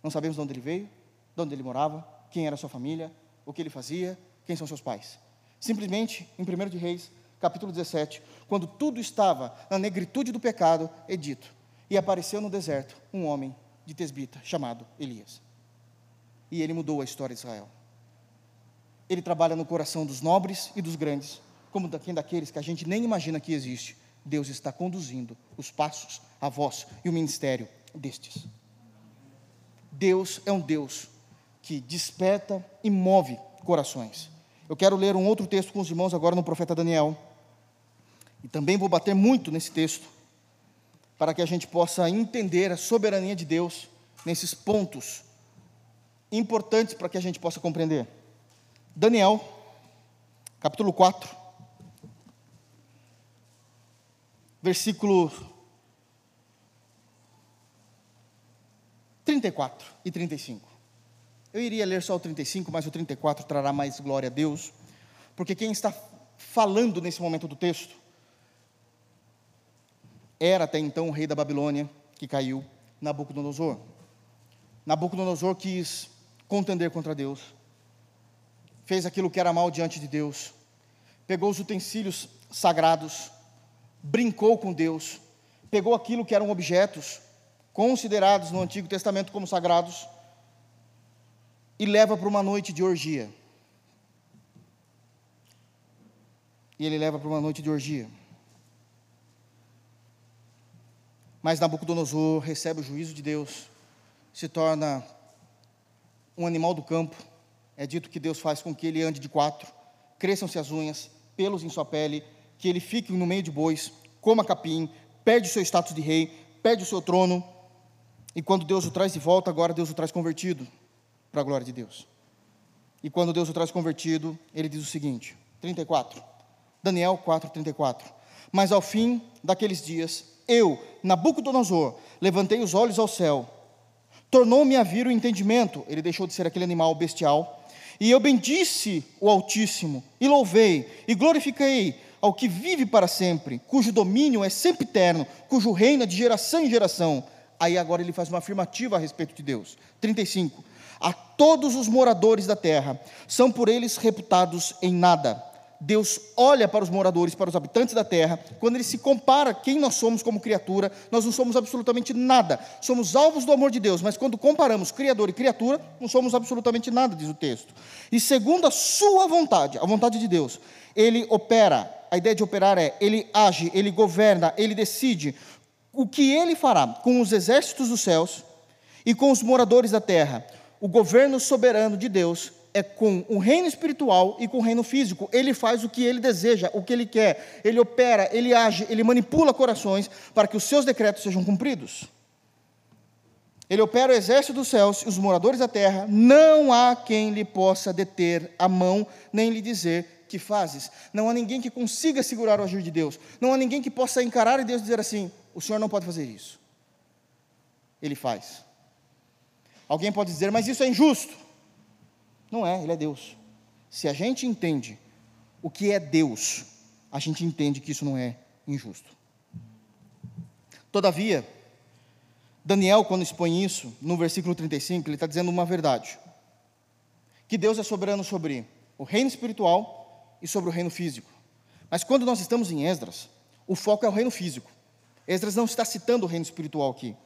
Não sabemos de onde ele veio, de onde ele morava, quem era sua família, o que ele fazia, quem são seus pais. Simplesmente, em 1 de Reis, capítulo 17, quando tudo estava na negritude do pecado, é dito: E apareceu no deserto um homem de Tesbita, chamado Elias. E ele mudou a história de Israel. Ele trabalha no coração dos nobres e dos grandes, como daquele daqueles que a gente nem imagina que existe. Deus está conduzindo os passos, a voz e o ministério destes. Deus é um Deus que desperta e move corações. Eu quero ler um outro texto com os irmãos agora no profeta Daniel. E também vou bater muito nesse texto para que a gente possa entender a soberania de Deus nesses pontos importantes para que a gente possa compreender. Daniel, capítulo 4, versículo 34 e 35. Eu iria ler só o 35, mas o 34 trará mais glória a Deus, porque quem está falando nesse momento do texto era até então o rei da Babilônia, que caiu, Nabucodonosor. Nabucodonosor quis contender contra Deus, fez aquilo que era mal diante de Deus, pegou os utensílios sagrados, brincou com Deus, pegou aquilo que eram objetos considerados no Antigo Testamento como sagrados e leva para uma noite de orgia. E ele leva para uma noite de orgia. Mas Nabucodonosor recebe o juízo de Deus, se torna um animal do campo. É dito que Deus faz com que ele ande de quatro, cresçam-se as unhas, pelos em sua pele, que ele fique no meio de bois, coma capim, perde o seu status de rei, perde o seu trono. E quando Deus o traz de volta, agora Deus o traz convertido para a glória de Deus. E quando Deus o traz convertido, ele diz o seguinte: 34. Daniel 4, 34. Mas ao fim daqueles dias, eu, Nabucodonosor, levantei os olhos ao céu, tornou-me a vir o entendimento, ele deixou de ser aquele animal bestial, e eu bendisse o Altíssimo, e louvei, e glorifiquei ao que vive para sempre, cujo domínio é sempre eterno, cujo reino é de geração em geração. Aí agora ele faz uma afirmativa a respeito de Deus. 35. A todos os moradores da terra são por eles reputados em nada Deus olha para os moradores, para os habitantes da terra, quando ele se compara quem nós somos como criatura, nós não somos absolutamente nada. Somos alvos do amor de Deus, mas quando comparamos criador e criatura, não somos absolutamente nada, diz o texto. E segundo a sua vontade, a vontade de Deus, ele opera. A ideia de operar é ele age, ele governa, ele decide o que ele fará com os exércitos dos céus e com os moradores da terra. O governo soberano de Deus é com o reino espiritual e com o reino físico. Ele faz o que ele deseja, o que ele quer. Ele opera, ele age, ele manipula corações para que os seus decretos sejam cumpridos. Ele opera o exército dos céus e os moradores da terra. Não há quem lhe possa deter a mão, nem lhe dizer que fazes. Não há ninguém que consiga segurar o agir de Deus. Não há ninguém que possa encarar e Deus dizer assim: o Senhor não pode fazer isso. Ele faz. Alguém pode dizer, mas isso é injusto. Não é, ele é Deus. Se a gente entende o que é Deus, a gente entende que isso não é injusto. Todavia, Daniel, quando expõe isso, no versículo 35, ele está dizendo uma verdade: que Deus é soberano sobre o reino espiritual e sobre o reino físico. Mas quando nós estamos em Esdras, o foco é o reino físico. Esdras não está citando o reino espiritual aqui,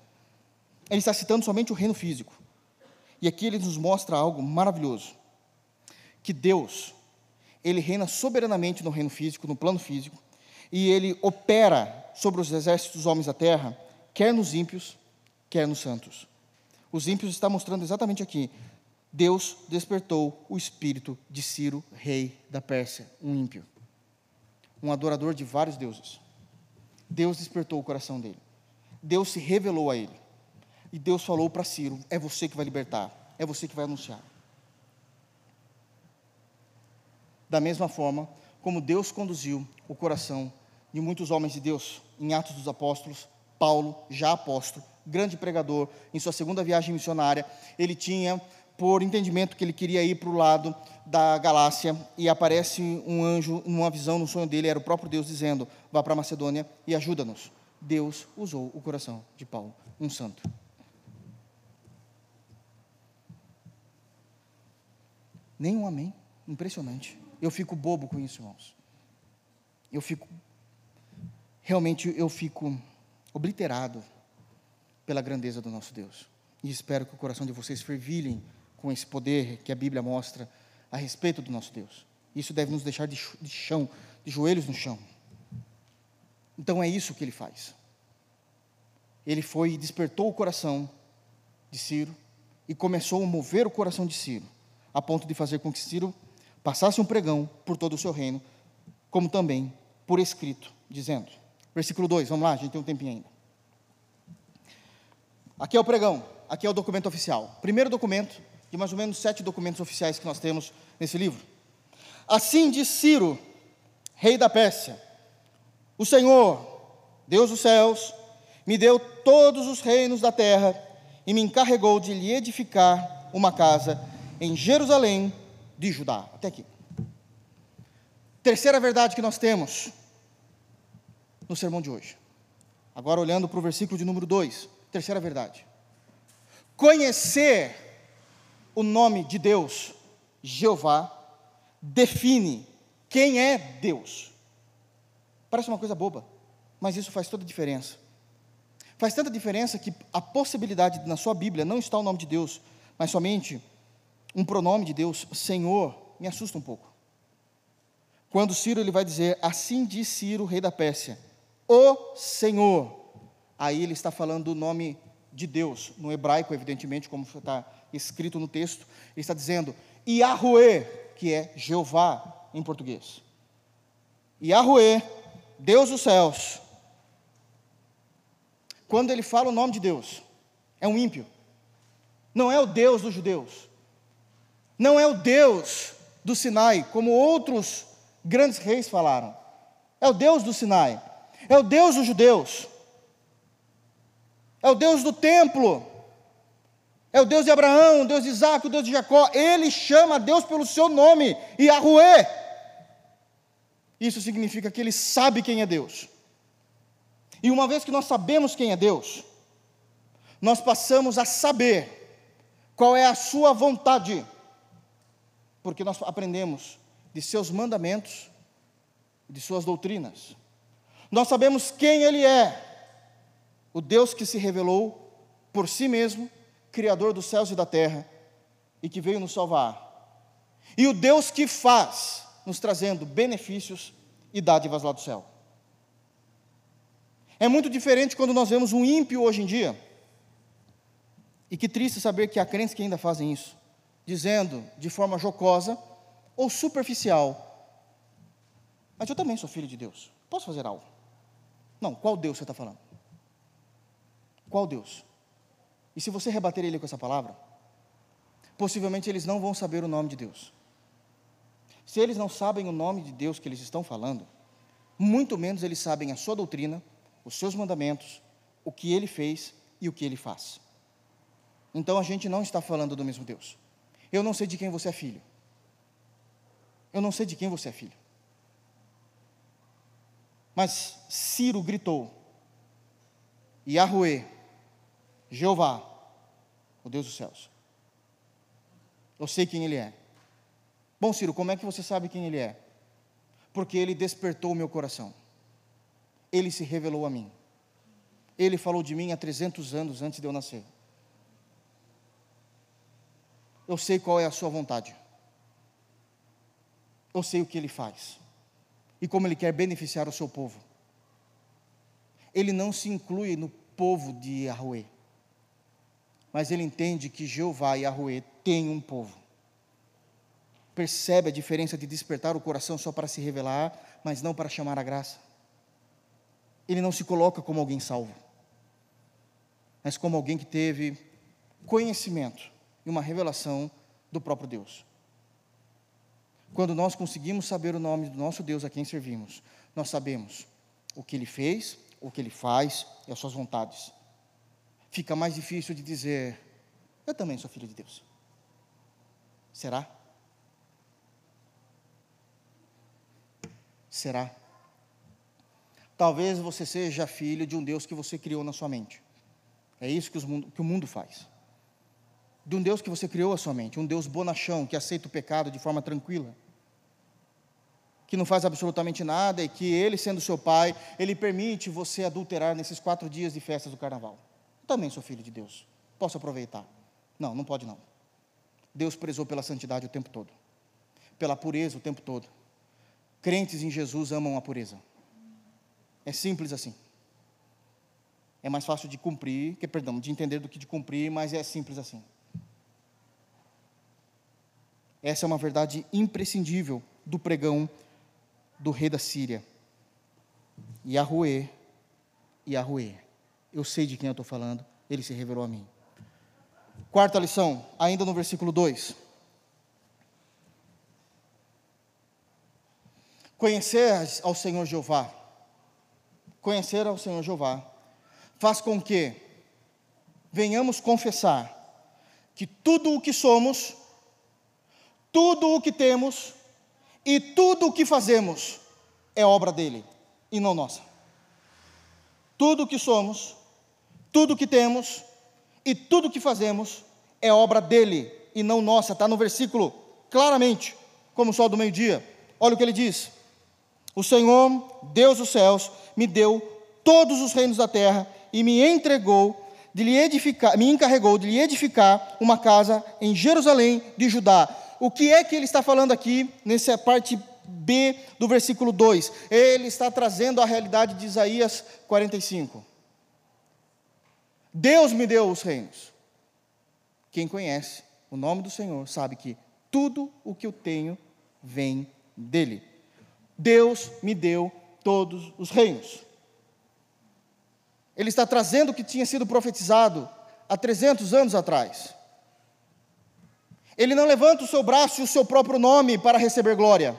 ele está citando somente o reino físico. E aqui ele nos mostra algo maravilhoso: que Deus, ele reina soberanamente no reino físico, no plano físico, e ele opera sobre os exércitos dos homens da terra, quer nos ímpios, quer nos santos. Os ímpios está mostrando exatamente aqui. Deus despertou o espírito de Ciro, rei da Pérsia, um ímpio, um adorador de vários deuses. Deus despertou o coração dele. Deus se revelou a ele. E Deus falou para Ciro: é você que vai libertar, é você que vai anunciar. Da mesma forma como Deus conduziu o coração de muitos homens de Deus em Atos dos Apóstolos, Paulo, já apóstolo, grande pregador, em sua segunda viagem missionária, ele tinha por entendimento que ele queria ir para o lado da Galácia e aparece um anjo numa visão no sonho dele, era o próprio Deus dizendo: vá para Macedônia e ajuda-nos. Deus usou o coração de Paulo, um santo. Nem um amém. Impressionante. Eu fico bobo com isso, irmãos. Eu fico. Realmente eu fico obliterado pela grandeza do nosso Deus. E espero que o coração de vocês fervilhem com esse poder que a Bíblia mostra a respeito do nosso Deus. Isso deve nos deixar de, de chão, de joelhos no chão. Então é isso que ele faz. Ele foi e despertou o coração de Ciro e começou a mover o coração de Ciro a ponto de fazer com que Ciro passasse um pregão por todo o seu reino, como também por escrito, dizendo. Versículo 2, vamos lá, a gente tem um tempinho ainda. Aqui é o pregão, aqui é o documento oficial. Primeiro documento de mais ou menos sete documentos oficiais que nós temos nesse livro. Assim diz Ciro, rei da Pérsia: O Senhor, Deus dos céus, me deu todos os reinos da terra e me encarregou de lhe edificar uma casa em Jerusalém de Judá. Até aqui. Terceira verdade que nós temos no sermão de hoje. Agora olhando para o versículo de número 2. Terceira verdade. Conhecer o nome de Deus, Jeová, define quem é Deus. Parece uma coisa boba, mas isso faz toda a diferença. Faz tanta diferença que a possibilidade na sua Bíblia não está o nome de Deus, mas somente um pronome de Deus, Senhor, me assusta um pouco. Quando Ciro ele vai dizer, assim diz Ciro, rei da Pérsia, o Senhor. Aí ele está falando do nome de Deus, no hebraico, evidentemente, como está escrito no texto, ele está dizendo Yahweh, que é Jeová em português. Yahweh, Deus dos céus. Quando ele fala o nome de Deus, é um ímpio. Não é o Deus dos judeus. Não é o Deus do Sinai, como outros grandes reis falaram. É o Deus do Sinai. É o Deus dos judeus. É o Deus do templo. É o Deus de Abraão, o Deus de Isaac, o Deus de Jacó. Ele chama Deus pelo seu nome, Yahweh. Isso significa que ele sabe quem é Deus. E uma vez que nós sabemos quem é Deus, nós passamos a saber qual é a sua vontade, porque nós aprendemos de seus mandamentos, de suas doutrinas. Nós sabemos quem Ele é, o Deus que se revelou por si mesmo, Criador dos céus e da terra, e que veio nos salvar. E o Deus que faz, nos trazendo benefícios e dádivas lá do céu. É muito diferente quando nós vemos um ímpio hoje em dia. E que triste saber que há crentes que ainda fazem isso, dizendo de forma jocosa ou superficial: Mas eu também sou filho de Deus, posso fazer algo? Não, qual Deus você está falando? Qual Deus? E se você rebater ele com essa palavra, possivelmente eles não vão saber o nome de Deus. Se eles não sabem o nome de Deus que eles estão falando, muito menos eles sabem a sua doutrina, os seus mandamentos, o que ele fez e o que ele faz. Então a gente não está falando do mesmo Deus. Eu não sei de quem você é filho. Eu não sei de quem você é filho. Mas Ciro gritou: Yahweh, Jeová, o Deus dos céus. Eu sei quem Ele é. Bom, Ciro, como é que você sabe quem Ele é? Porque Ele despertou o meu coração. Ele se revelou a mim. Ele falou de mim há 300 anos antes de eu nascer. Eu sei qual é a Sua vontade. Eu sei o que Ele faz. E como Ele quer beneficiar o seu povo. Ele não se inclui no povo de Yahweh mas ele entende que Jeová e Yahweh têm um povo. Percebe a diferença de despertar o coração só para se revelar, mas não para chamar a graça. Ele não se coloca como alguém salvo, mas como alguém que teve conhecimento e uma revelação do próprio Deus. Quando nós conseguimos saber o nome do nosso Deus a quem servimos, nós sabemos o que ele fez, o que ele faz e as suas vontades fica mais difícil de dizer: Eu também sou filho de Deus. Será? Será? Talvez você seja filho de um Deus que você criou na sua mente. É isso que, mundo, que o mundo faz. De um Deus que você criou a sua mente, um Deus bonachão, que aceita o pecado de forma tranquila, que não faz absolutamente nada e que Ele, sendo seu pai, Ele permite você adulterar nesses quatro dias de festas do carnaval também sou filho de Deus. Posso aproveitar? Não, não pode não. Deus prezou pela santidade o tempo todo, pela pureza o tempo todo. Crentes em Jesus amam a pureza. É simples assim. É mais fácil de cumprir, que perdão, de entender do que de cumprir, mas é simples assim. Essa é uma verdade imprescindível do pregão do rei da Síria. Yahweh, Yahweh. Eu sei de quem eu estou falando, ele se revelou a mim. Quarta lição, ainda no versículo 2. Conhecer ao Senhor Jeová, conhecer ao Senhor Jeová, faz com que venhamos confessar que tudo o que somos, tudo o que temos e tudo o que fazemos é obra dele e não nossa. Tudo o que somos, tudo que temos E tudo que fazemos é obra dele e não nossa. Está no versículo claramente, como o sol do meio-dia. Olha o que ele diz: O Senhor, Deus dos céus, me deu todos os reinos da terra e me entregou de lhe edificar, me encarregou de lhe edificar uma casa em Jerusalém de Judá. O que é que ele está falando aqui nessa parte B do versículo 2? Ele está trazendo a realidade de Isaías 45. Deus me deu os reinos. Quem conhece o nome do Senhor sabe que tudo o que eu tenho vem dele. Deus me deu todos os reinos. Ele está trazendo o que tinha sido profetizado há 300 anos atrás. Ele não levanta o seu braço e o seu próprio nome para receber glória.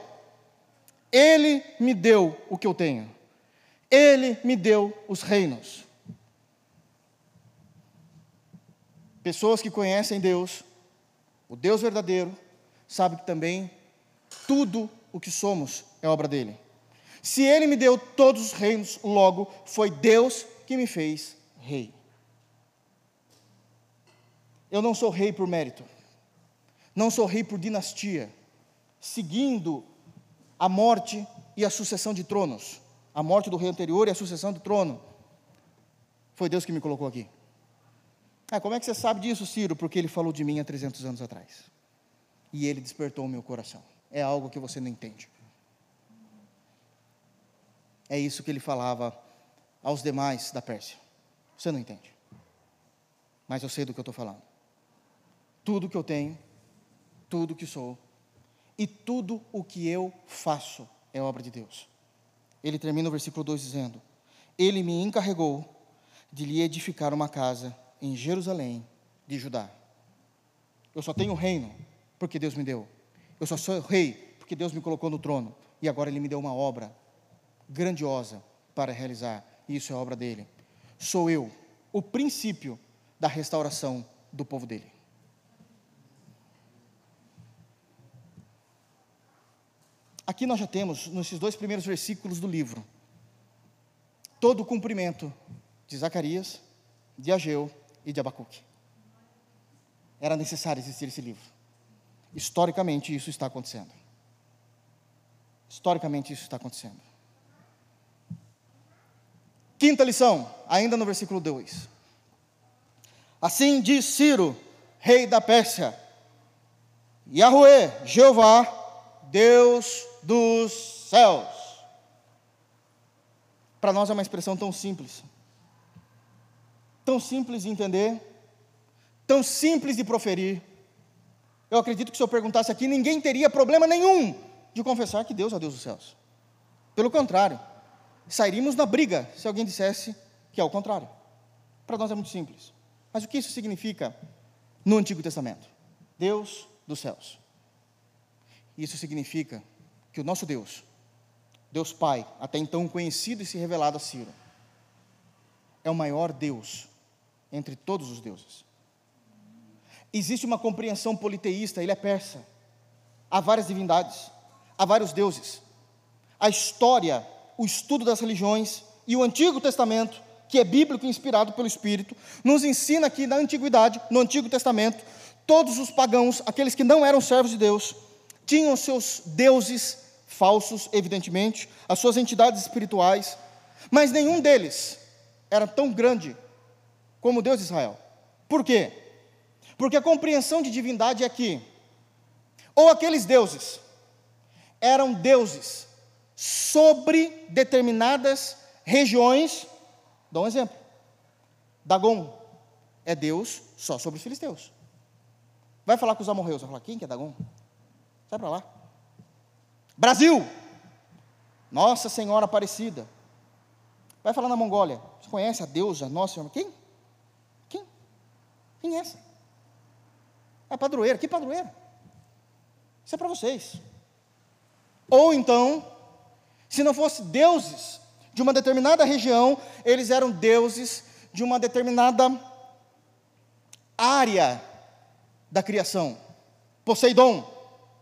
Ele me deu o que eu tenho. Ele me deu os reinos. Pessoas que conhecem Deus, o Deus verdadeiro, sabem que também tudo o que somos é obra dele. Se ele me deu todos os reinos, logo foi Deus que me fez rei. Eu não sou rei por mérito, não sou rei por dinastia, seguindo a morte e a sucessão de tronos, a morte do rei anterior e a sucessão do trono. Foi Deus que me colocou aqui. Ah, como é que você sabe disso, Ciro? Porque ele falou de mim há 300 anos atrás. E ele despertou o meu coração. É algo que você não entende. É isso que ele falava aos demais da Pérsia. Você não entende. Mas eu sei do que eu estou falando. Tudo que eu tenho, tudo que sou, e tudo o que eu faço é obra de Deus. Ele termina o versículo 2 dizendo: Ele me encarregou de lhe edificar uma casa em Jerusalém de Judá. Eu só tenho reino porque Deus me deu. Eu só sou rei porque Deus me colocou no trono. E agora Ele me deu uma obra grandiosa para realizar isso é obra dele. Sou eu, o princípio da restauração do povo dele. Aqui nós já temos, nesses dois primeiros versículos do livro, todo o cumprimento de Zacarias, de Ageu e de Abacuque. Era necessário existir esse livro. Historicamente, isso está acontecendo. Historicamente, isso está acontecendo. Quinta lição, ainda no versículo 2. Assim diz Ciro, rei da Pérsia, Yahweh, Jeová, Deus dos céus. Para nós é uma expressão tão simples, tão simples de entender, tão simples de proferir. Eu acredito que se eu perguntasse aqui, ninguém teria problema nenhum de confessar que Deus é o Deus dos céus. Pelo contrário, sairíamos na briga se alguém dissesse que é o contrário. Para nós é muito simples. Mas o que isso significa no Antigo Testamento? Deus dos céus. Isso significa que o nosso Deus, Deus Pai, até então conhecido e se revelado a Ciro, é o maior Deus entre todos os deuses. Existe uma compreensão politeísta, ele é persa. Há várias divindades, há vários deuses. A história o estudo das religiões e o Antigo Testamento, que é bíblico e inspirado pelo Espírito, nos ensina que na antiguidade, no Antigo Testamento, todos os pagãos, aqueles que não eram servos de Deus, tinham seus deuses falsos, evidentemente, as suas entidades espirituais, mas nenhum deles era tão grande como Deus de Israel. Por quê? Porque a compreensão de divindade é que, ou aqueles deuses eram deuses sobre determinadas regiões. Dá um exemplo. Dagon é Deus só sobre os filisteus. Vai falar com os amorreus, vai falar, quem que é Dagon? Sai para lá. Brasil, Nossa Senhora Aparecida. Vai falar na Mongólia, você conhece a deusa Nossa Senhora? Quem? Quem? Quem é essa? É padroeira, que padroeira? Isso é para vocês. Ou então, se não fossem deuses de uma determinada região, eles eram deuses de uma determinada área da criação. Poseidon,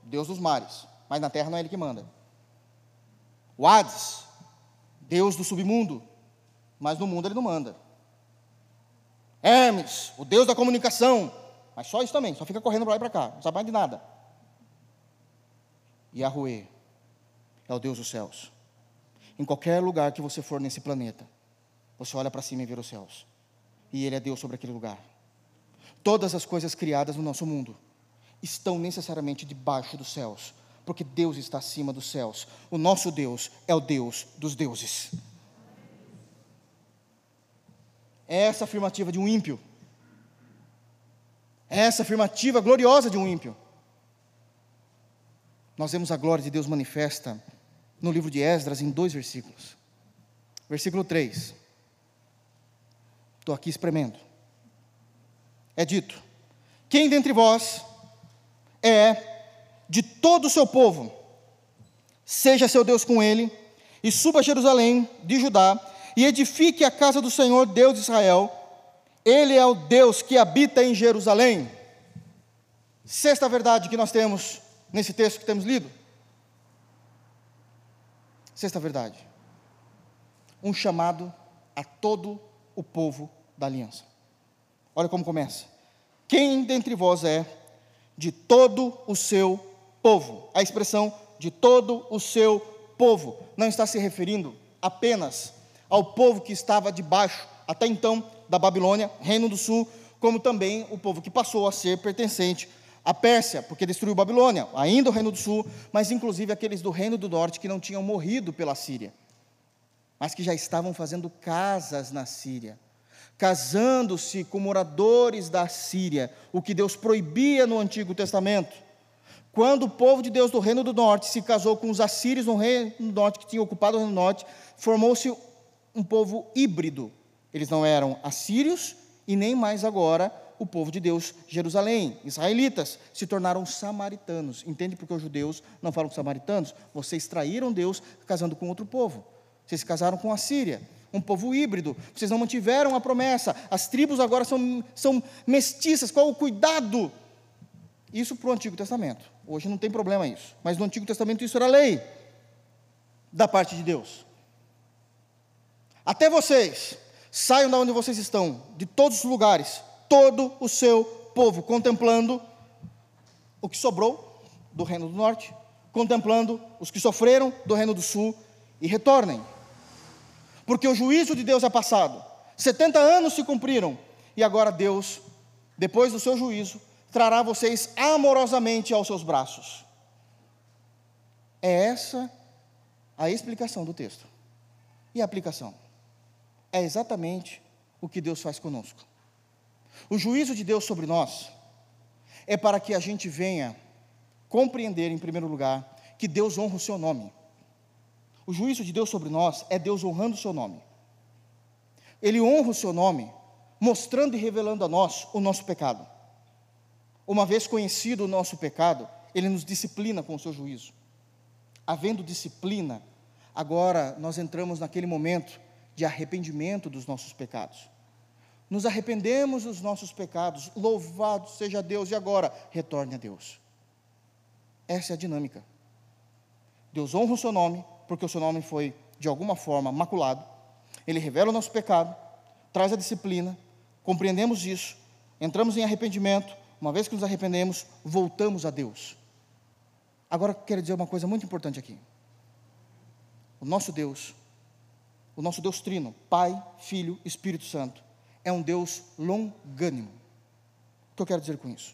deus dos mares, mas na terra não é ele que manda. O Hades, deus do submundo, mas no mundo ele não manda. Hermes, o Deus da comunicação. Mas só isso também, só fica correndo para lá e para cá, não sabe mais de nada. Yahweh é o Deus dos céus. Em qualquer lugar que você for nesse planeta, você olha para cima e vê os céus. E Ele é Deus sobre aquele lugar. Todas as coisas criadas no nosso mundo estão necessariamente debaixo dos céus, porque Deus está acima dos céus. O nosso Deus é o Deus dos deuses. É essa afirmativa de um ímpio. É essa afirmativa gloriosa de um ímpio. Nós vemos a glória de Deus manifesta no livro de Esdras em dois versículos. Versículo 3. Estou aqui espremendo. É dito: Quem dentre vós é de todo o seu povo, seja seu Deus com ele, e suba a Jerusalém de Judá, e edifique a casa do Senhor, Deus de Israel. Ele é o Deus que habita em Jerusalém. Sexta verdade que nós temos nesse texto que temos lido. Sexta verdade. Um chamado a todo o povo da aliança. Olha como começa. Quem dentre vós é de todo o seu povo? A expressão de todo o seu povo não está se referindo apenas ao povo que estava debaixo, até então, da Babilônia, Reino do Sul, como também o povo que passou a ser pertencente à Pérsia, porque destruiu Babilônia, ainda o Reino do Sul, mas inclusive aqueles do Reino do Norte que não tinham morrido pela Síria, mas que já estavam fazendo casas na Síria casando-se com moradores da Síria, o que Deus proibia no Antigo Testamento. Quando o povo de Deus do Reino do Norte se casou com os assírios no Reino do Norte, que tinham ocupado o Reino do Norte, formou-se um povo híbrido. Eles não eram assírios e nem mais agora o povo de Deus, Jerusalém. Israelitas se tornaram samaritanos. Entende porque os judeus não falam com samaritanos? Vocês traíram Deus casando com outro povo. Vocês se casaram com a Síria um povo híbrido, vocês não mantiveram a promessa, as tribos agora são, são mestiças, qual o cuidado? Isso para o Antigo Testamento, hoje não tem problema isso, mas no Antigo Testamento isso era lei, da parte de Deus. Até vocês, saiam da onde vocês estão, de todos os lugares, todo o seu povo, contemplando o que sobrou do Reino do Norte, contemplando os que sofreram do Reino do Sul, e retornem porque o juízo de Deus é passado. 70 anos se cumpriram, e agora Deus, depois do seu juízo, trará vocês amorosamente aos seus braços. É essa a explicação do texto. E a aplicação? É exatamente o que Deus faz conosco. O juízo de Deus sobre nós é para que a gente venha compreender, em primeiro lugar, que Deus honra o seu nome. O juízo de Deus sobre nós é Deus honrando o seu nome. Ele honra o seu nome, mostrando e revelando a nós o nosso pecado. Uma vez conhecido o nosso pecado, ele nos disciplina com o seu juízo. Havendo disciplina, agora nós entramos naquele momento de arrependimento dos nossos pecados. Nos arrependemos dos nossos pecados, louvado seja Deus, e agora retorne a Deus. Essa é a dinâmica. Deus honra o seu nome, porque o seu nome foi, de alguma forma, maculado. Ele revela o nosso pecado, traz a disciplina, compreendemos isso, entramos em arrependimento, uma vez que nos arrependemos, voltamos a Deus. Agora, quero dizer uma coisa muito importante aqui. O nosso Deus, o nosso Deus Trino, Pai, Filho, Espírito Santo, é um Deus longânimo. O que eu quero dizer com isso?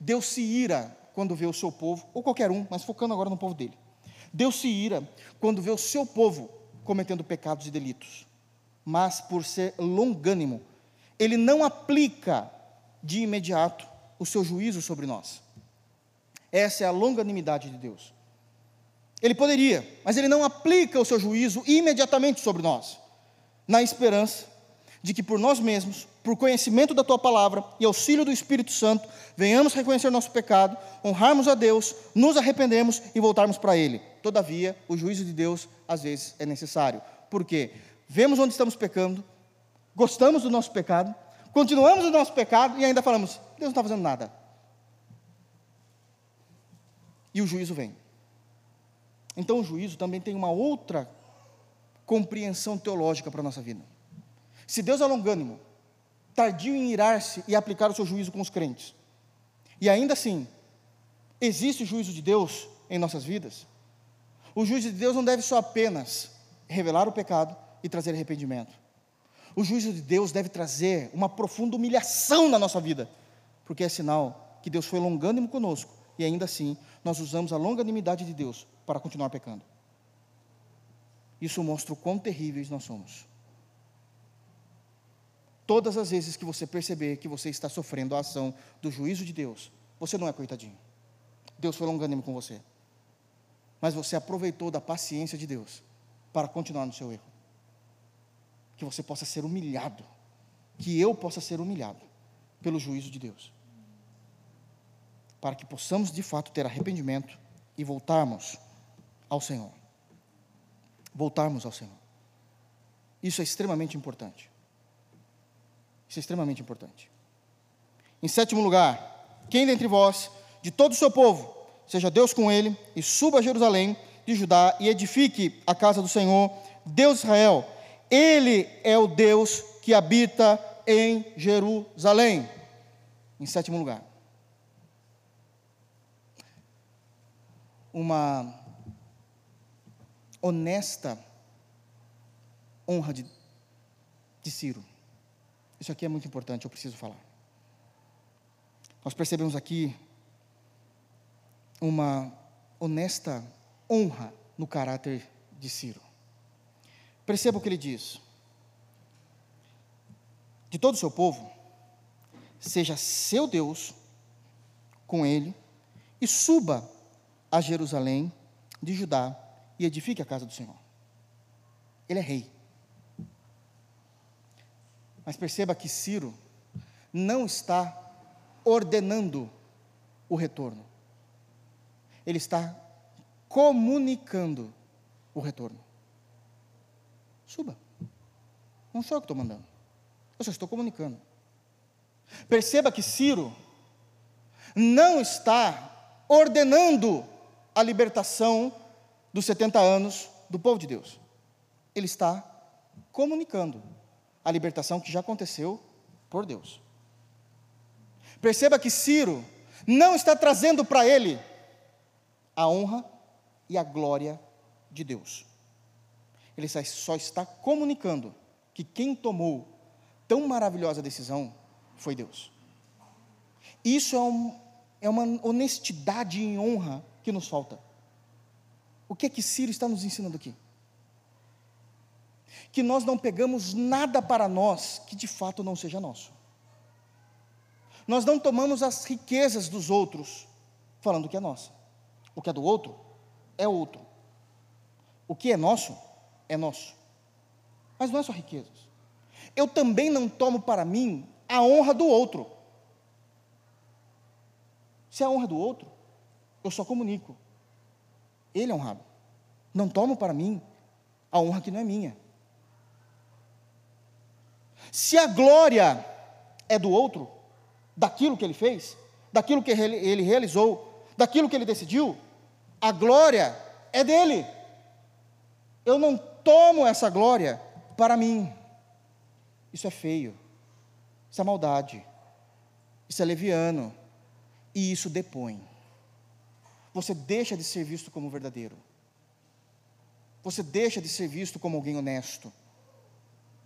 Deus se ira quando vê o seu povo, ou qualquer um, mas focando agora no povo dele. Deus se ira quando vê o seu povo cometendo pecados e delitos, mas por ser longânimo, ele não aplica de imediato o seu juízo sobre nós. Essa é a longanimidade de Deus. Ele poderia, mas ele não aplica o seu juízo imediatamente sobre nós, na esperança de que por nós mesmos, por conhecimento da tua palavra e auxílio do Espírito Santo, venhamos reconhecer nosso pecado, honrarmos a Deus, nos arrependemos e voltarmos para Ele. Todavia, o juízo de Deus às vezes é necessário. Por quê? Vemos onde estamos pecando, gostamos do nosso pecado, continuamos no nosso pecado e ainda falamos: Deus não está fazendo nada. E o juízo vem. Então, o juízo também tem uma outra compreensão teológica para a nossa vida. Se Deus é longânimo, tardio em irar-se e aplicar o seu juízo com os crentes. E ainda assim, existe o juízo de Deus em nossas vidas. O juízo de Deus não deve só apenas revelar o pecado e trazer arrependimento. O juízo de Deus deve trazer uma profunda humilhação na nossa vida, porque é sinal que Deus foi longânimo conosco e ainda assim nós usamos a longanimidade de Deus para continuar pecando. Isso mostra o quão terríveis nós somos. Todas as vezes que você perceber que você está sofrendo a ação do juízo de Deus, você não é coitadinho. Deus foi longânimo com você. Mas você aproveitou da paciência de Deus para continuar no seu erro. Que você possa ser humilhado. Que eu possa ser humilhado pelo juízo de Deus. Para que possamos de fato ter arrependimento e voltarmos ao Senhor. Voltarmos ao Senhor. Isso é extremamente importante. Isso é extremamente importante. Em sétimo lugar, quem dentre vós, de todo o seu povo, seja Deus com ele, e suba a Jerusalém de Judá e edifique a casa do Senhor, Deus de Israel. Ele é o Deus que habita em Jerusalém. Em sétimo lugar. Uma honesta honra de, de Ciro. Isso aqui é muito importante, eu preciso falar. Nós percebemos aqui uma honesta honra no caráter de Ciro. Perceba o que ele diz. De todo o seu povo, seja seu Deus com ele, e suba a Jerusalém de Judá e edifique a casa do Senhor. Ele é rei. Mas perceba que Ciro não está ordenando o retorno. Ele está comunicando o retorno. Suba. Não sou eu que estou mandando. Eu só estou comunicando. Perceba que Ciro não está ordenando a libertação dos 70 anos do povo de Deus. Ele está comunicando a libertação que já aconteceu por Deus. Perceba que Ciro não está trazendo para ele a honra e a glória de Deus. Ele só está comunicando que quem tomou tão maravilhosa decisão foi Deus. Isso é, um, é uma honestidade e honra que nos falta. O que é que Ciro está nos ensinando aqui? que nós não pegamos nada para nós que de fato não seja nosso. Nós não tomamos as riquezas dos outros falando que é nossa. O que é do outro é outro. O que é nosso é nosso. Mas não é só riquezas. Eu também não tomo para mim a honra do outro. Se é a honra do outro, eu só comunico. Ele é honrado. Não tomo para mim a honra que não é minha. Se a glória é do outro, daquilo que ele fez, daquilo que ele realizou, daquilo que ele decidiu, a glória é dele. Eu não tomo essa glória para mim. Isso é feio. Isso é maldade. Isso é leviano. E isso depõe. Você deixa de ser visto como verdadeiro. Você deixa de ser visto como alguém honesto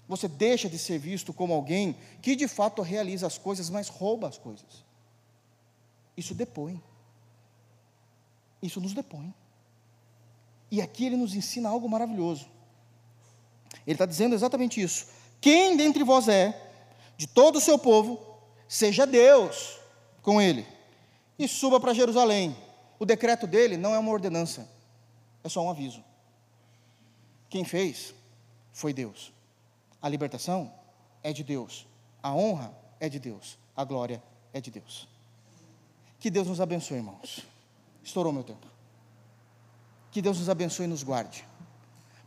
você deixa de ser visto como alguém que de fato realiza as coisas, mas rouba as coisas. Isso depõe. Isso nos depõe. E aqui ele nos ensina algo maravilhoso. Ele está dizendo exatamente isso. Quem dentre vós é, de todo o seu povo, seja Deus com ele, e suba para Jerusalém. O decreto dele não é uma ordenança, é só um aviso. Quem fez foi Deus. A libertação é de Deus, a honra é de Deus, a glória é de Deus. Que Deus nos abençoe, irmãos. Estourou meu tempo. Que Deus nos abençoe e nos guarde,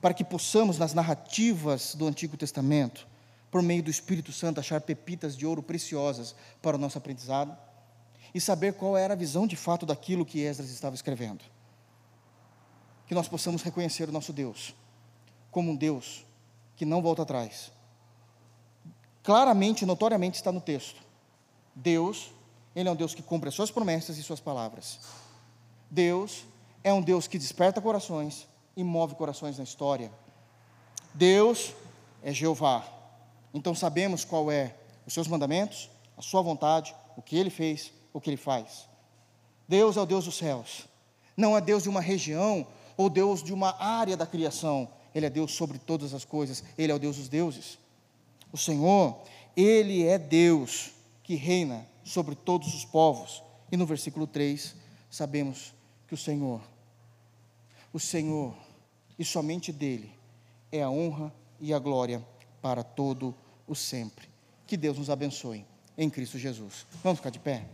para que possamos, nas narrativas do Antigo Testamento, por meio do Espírito Santo, achar pepitas de ouro preciosas para o nosso aprendizado e saber qual era a visão de fato daquilo que Esdras estava escrevendo. Que nós possamos reconhecer o nosso Deus como um Deus que não volta atrás, claramente, notoriamente está no texto. Deus, Ele é um Deus que cumpre as suas promessas e suas palavras. Deus é um Deus que desperta corações e move corações na história. Deus é Jeová. Então sabemos qual é os seus mandamentos, a sua vontade, o que ele fez, o que ele faz. Deus é o Deus dos céus. Não é Deus de uma região ou Deus de uma área da criação. Ele é Deus sobre todas as coisas. Ele é o Deus dos deuses. O Senhor, ele é Deus que reina sobre todos os povos. E no versículo 3, sabemos que o Senhor, o Senhor, e somente dele, é a honra e a glória para todo o sempre. Que Deus nos abençoe em Cristo Jesus. Vamos ficar de pé?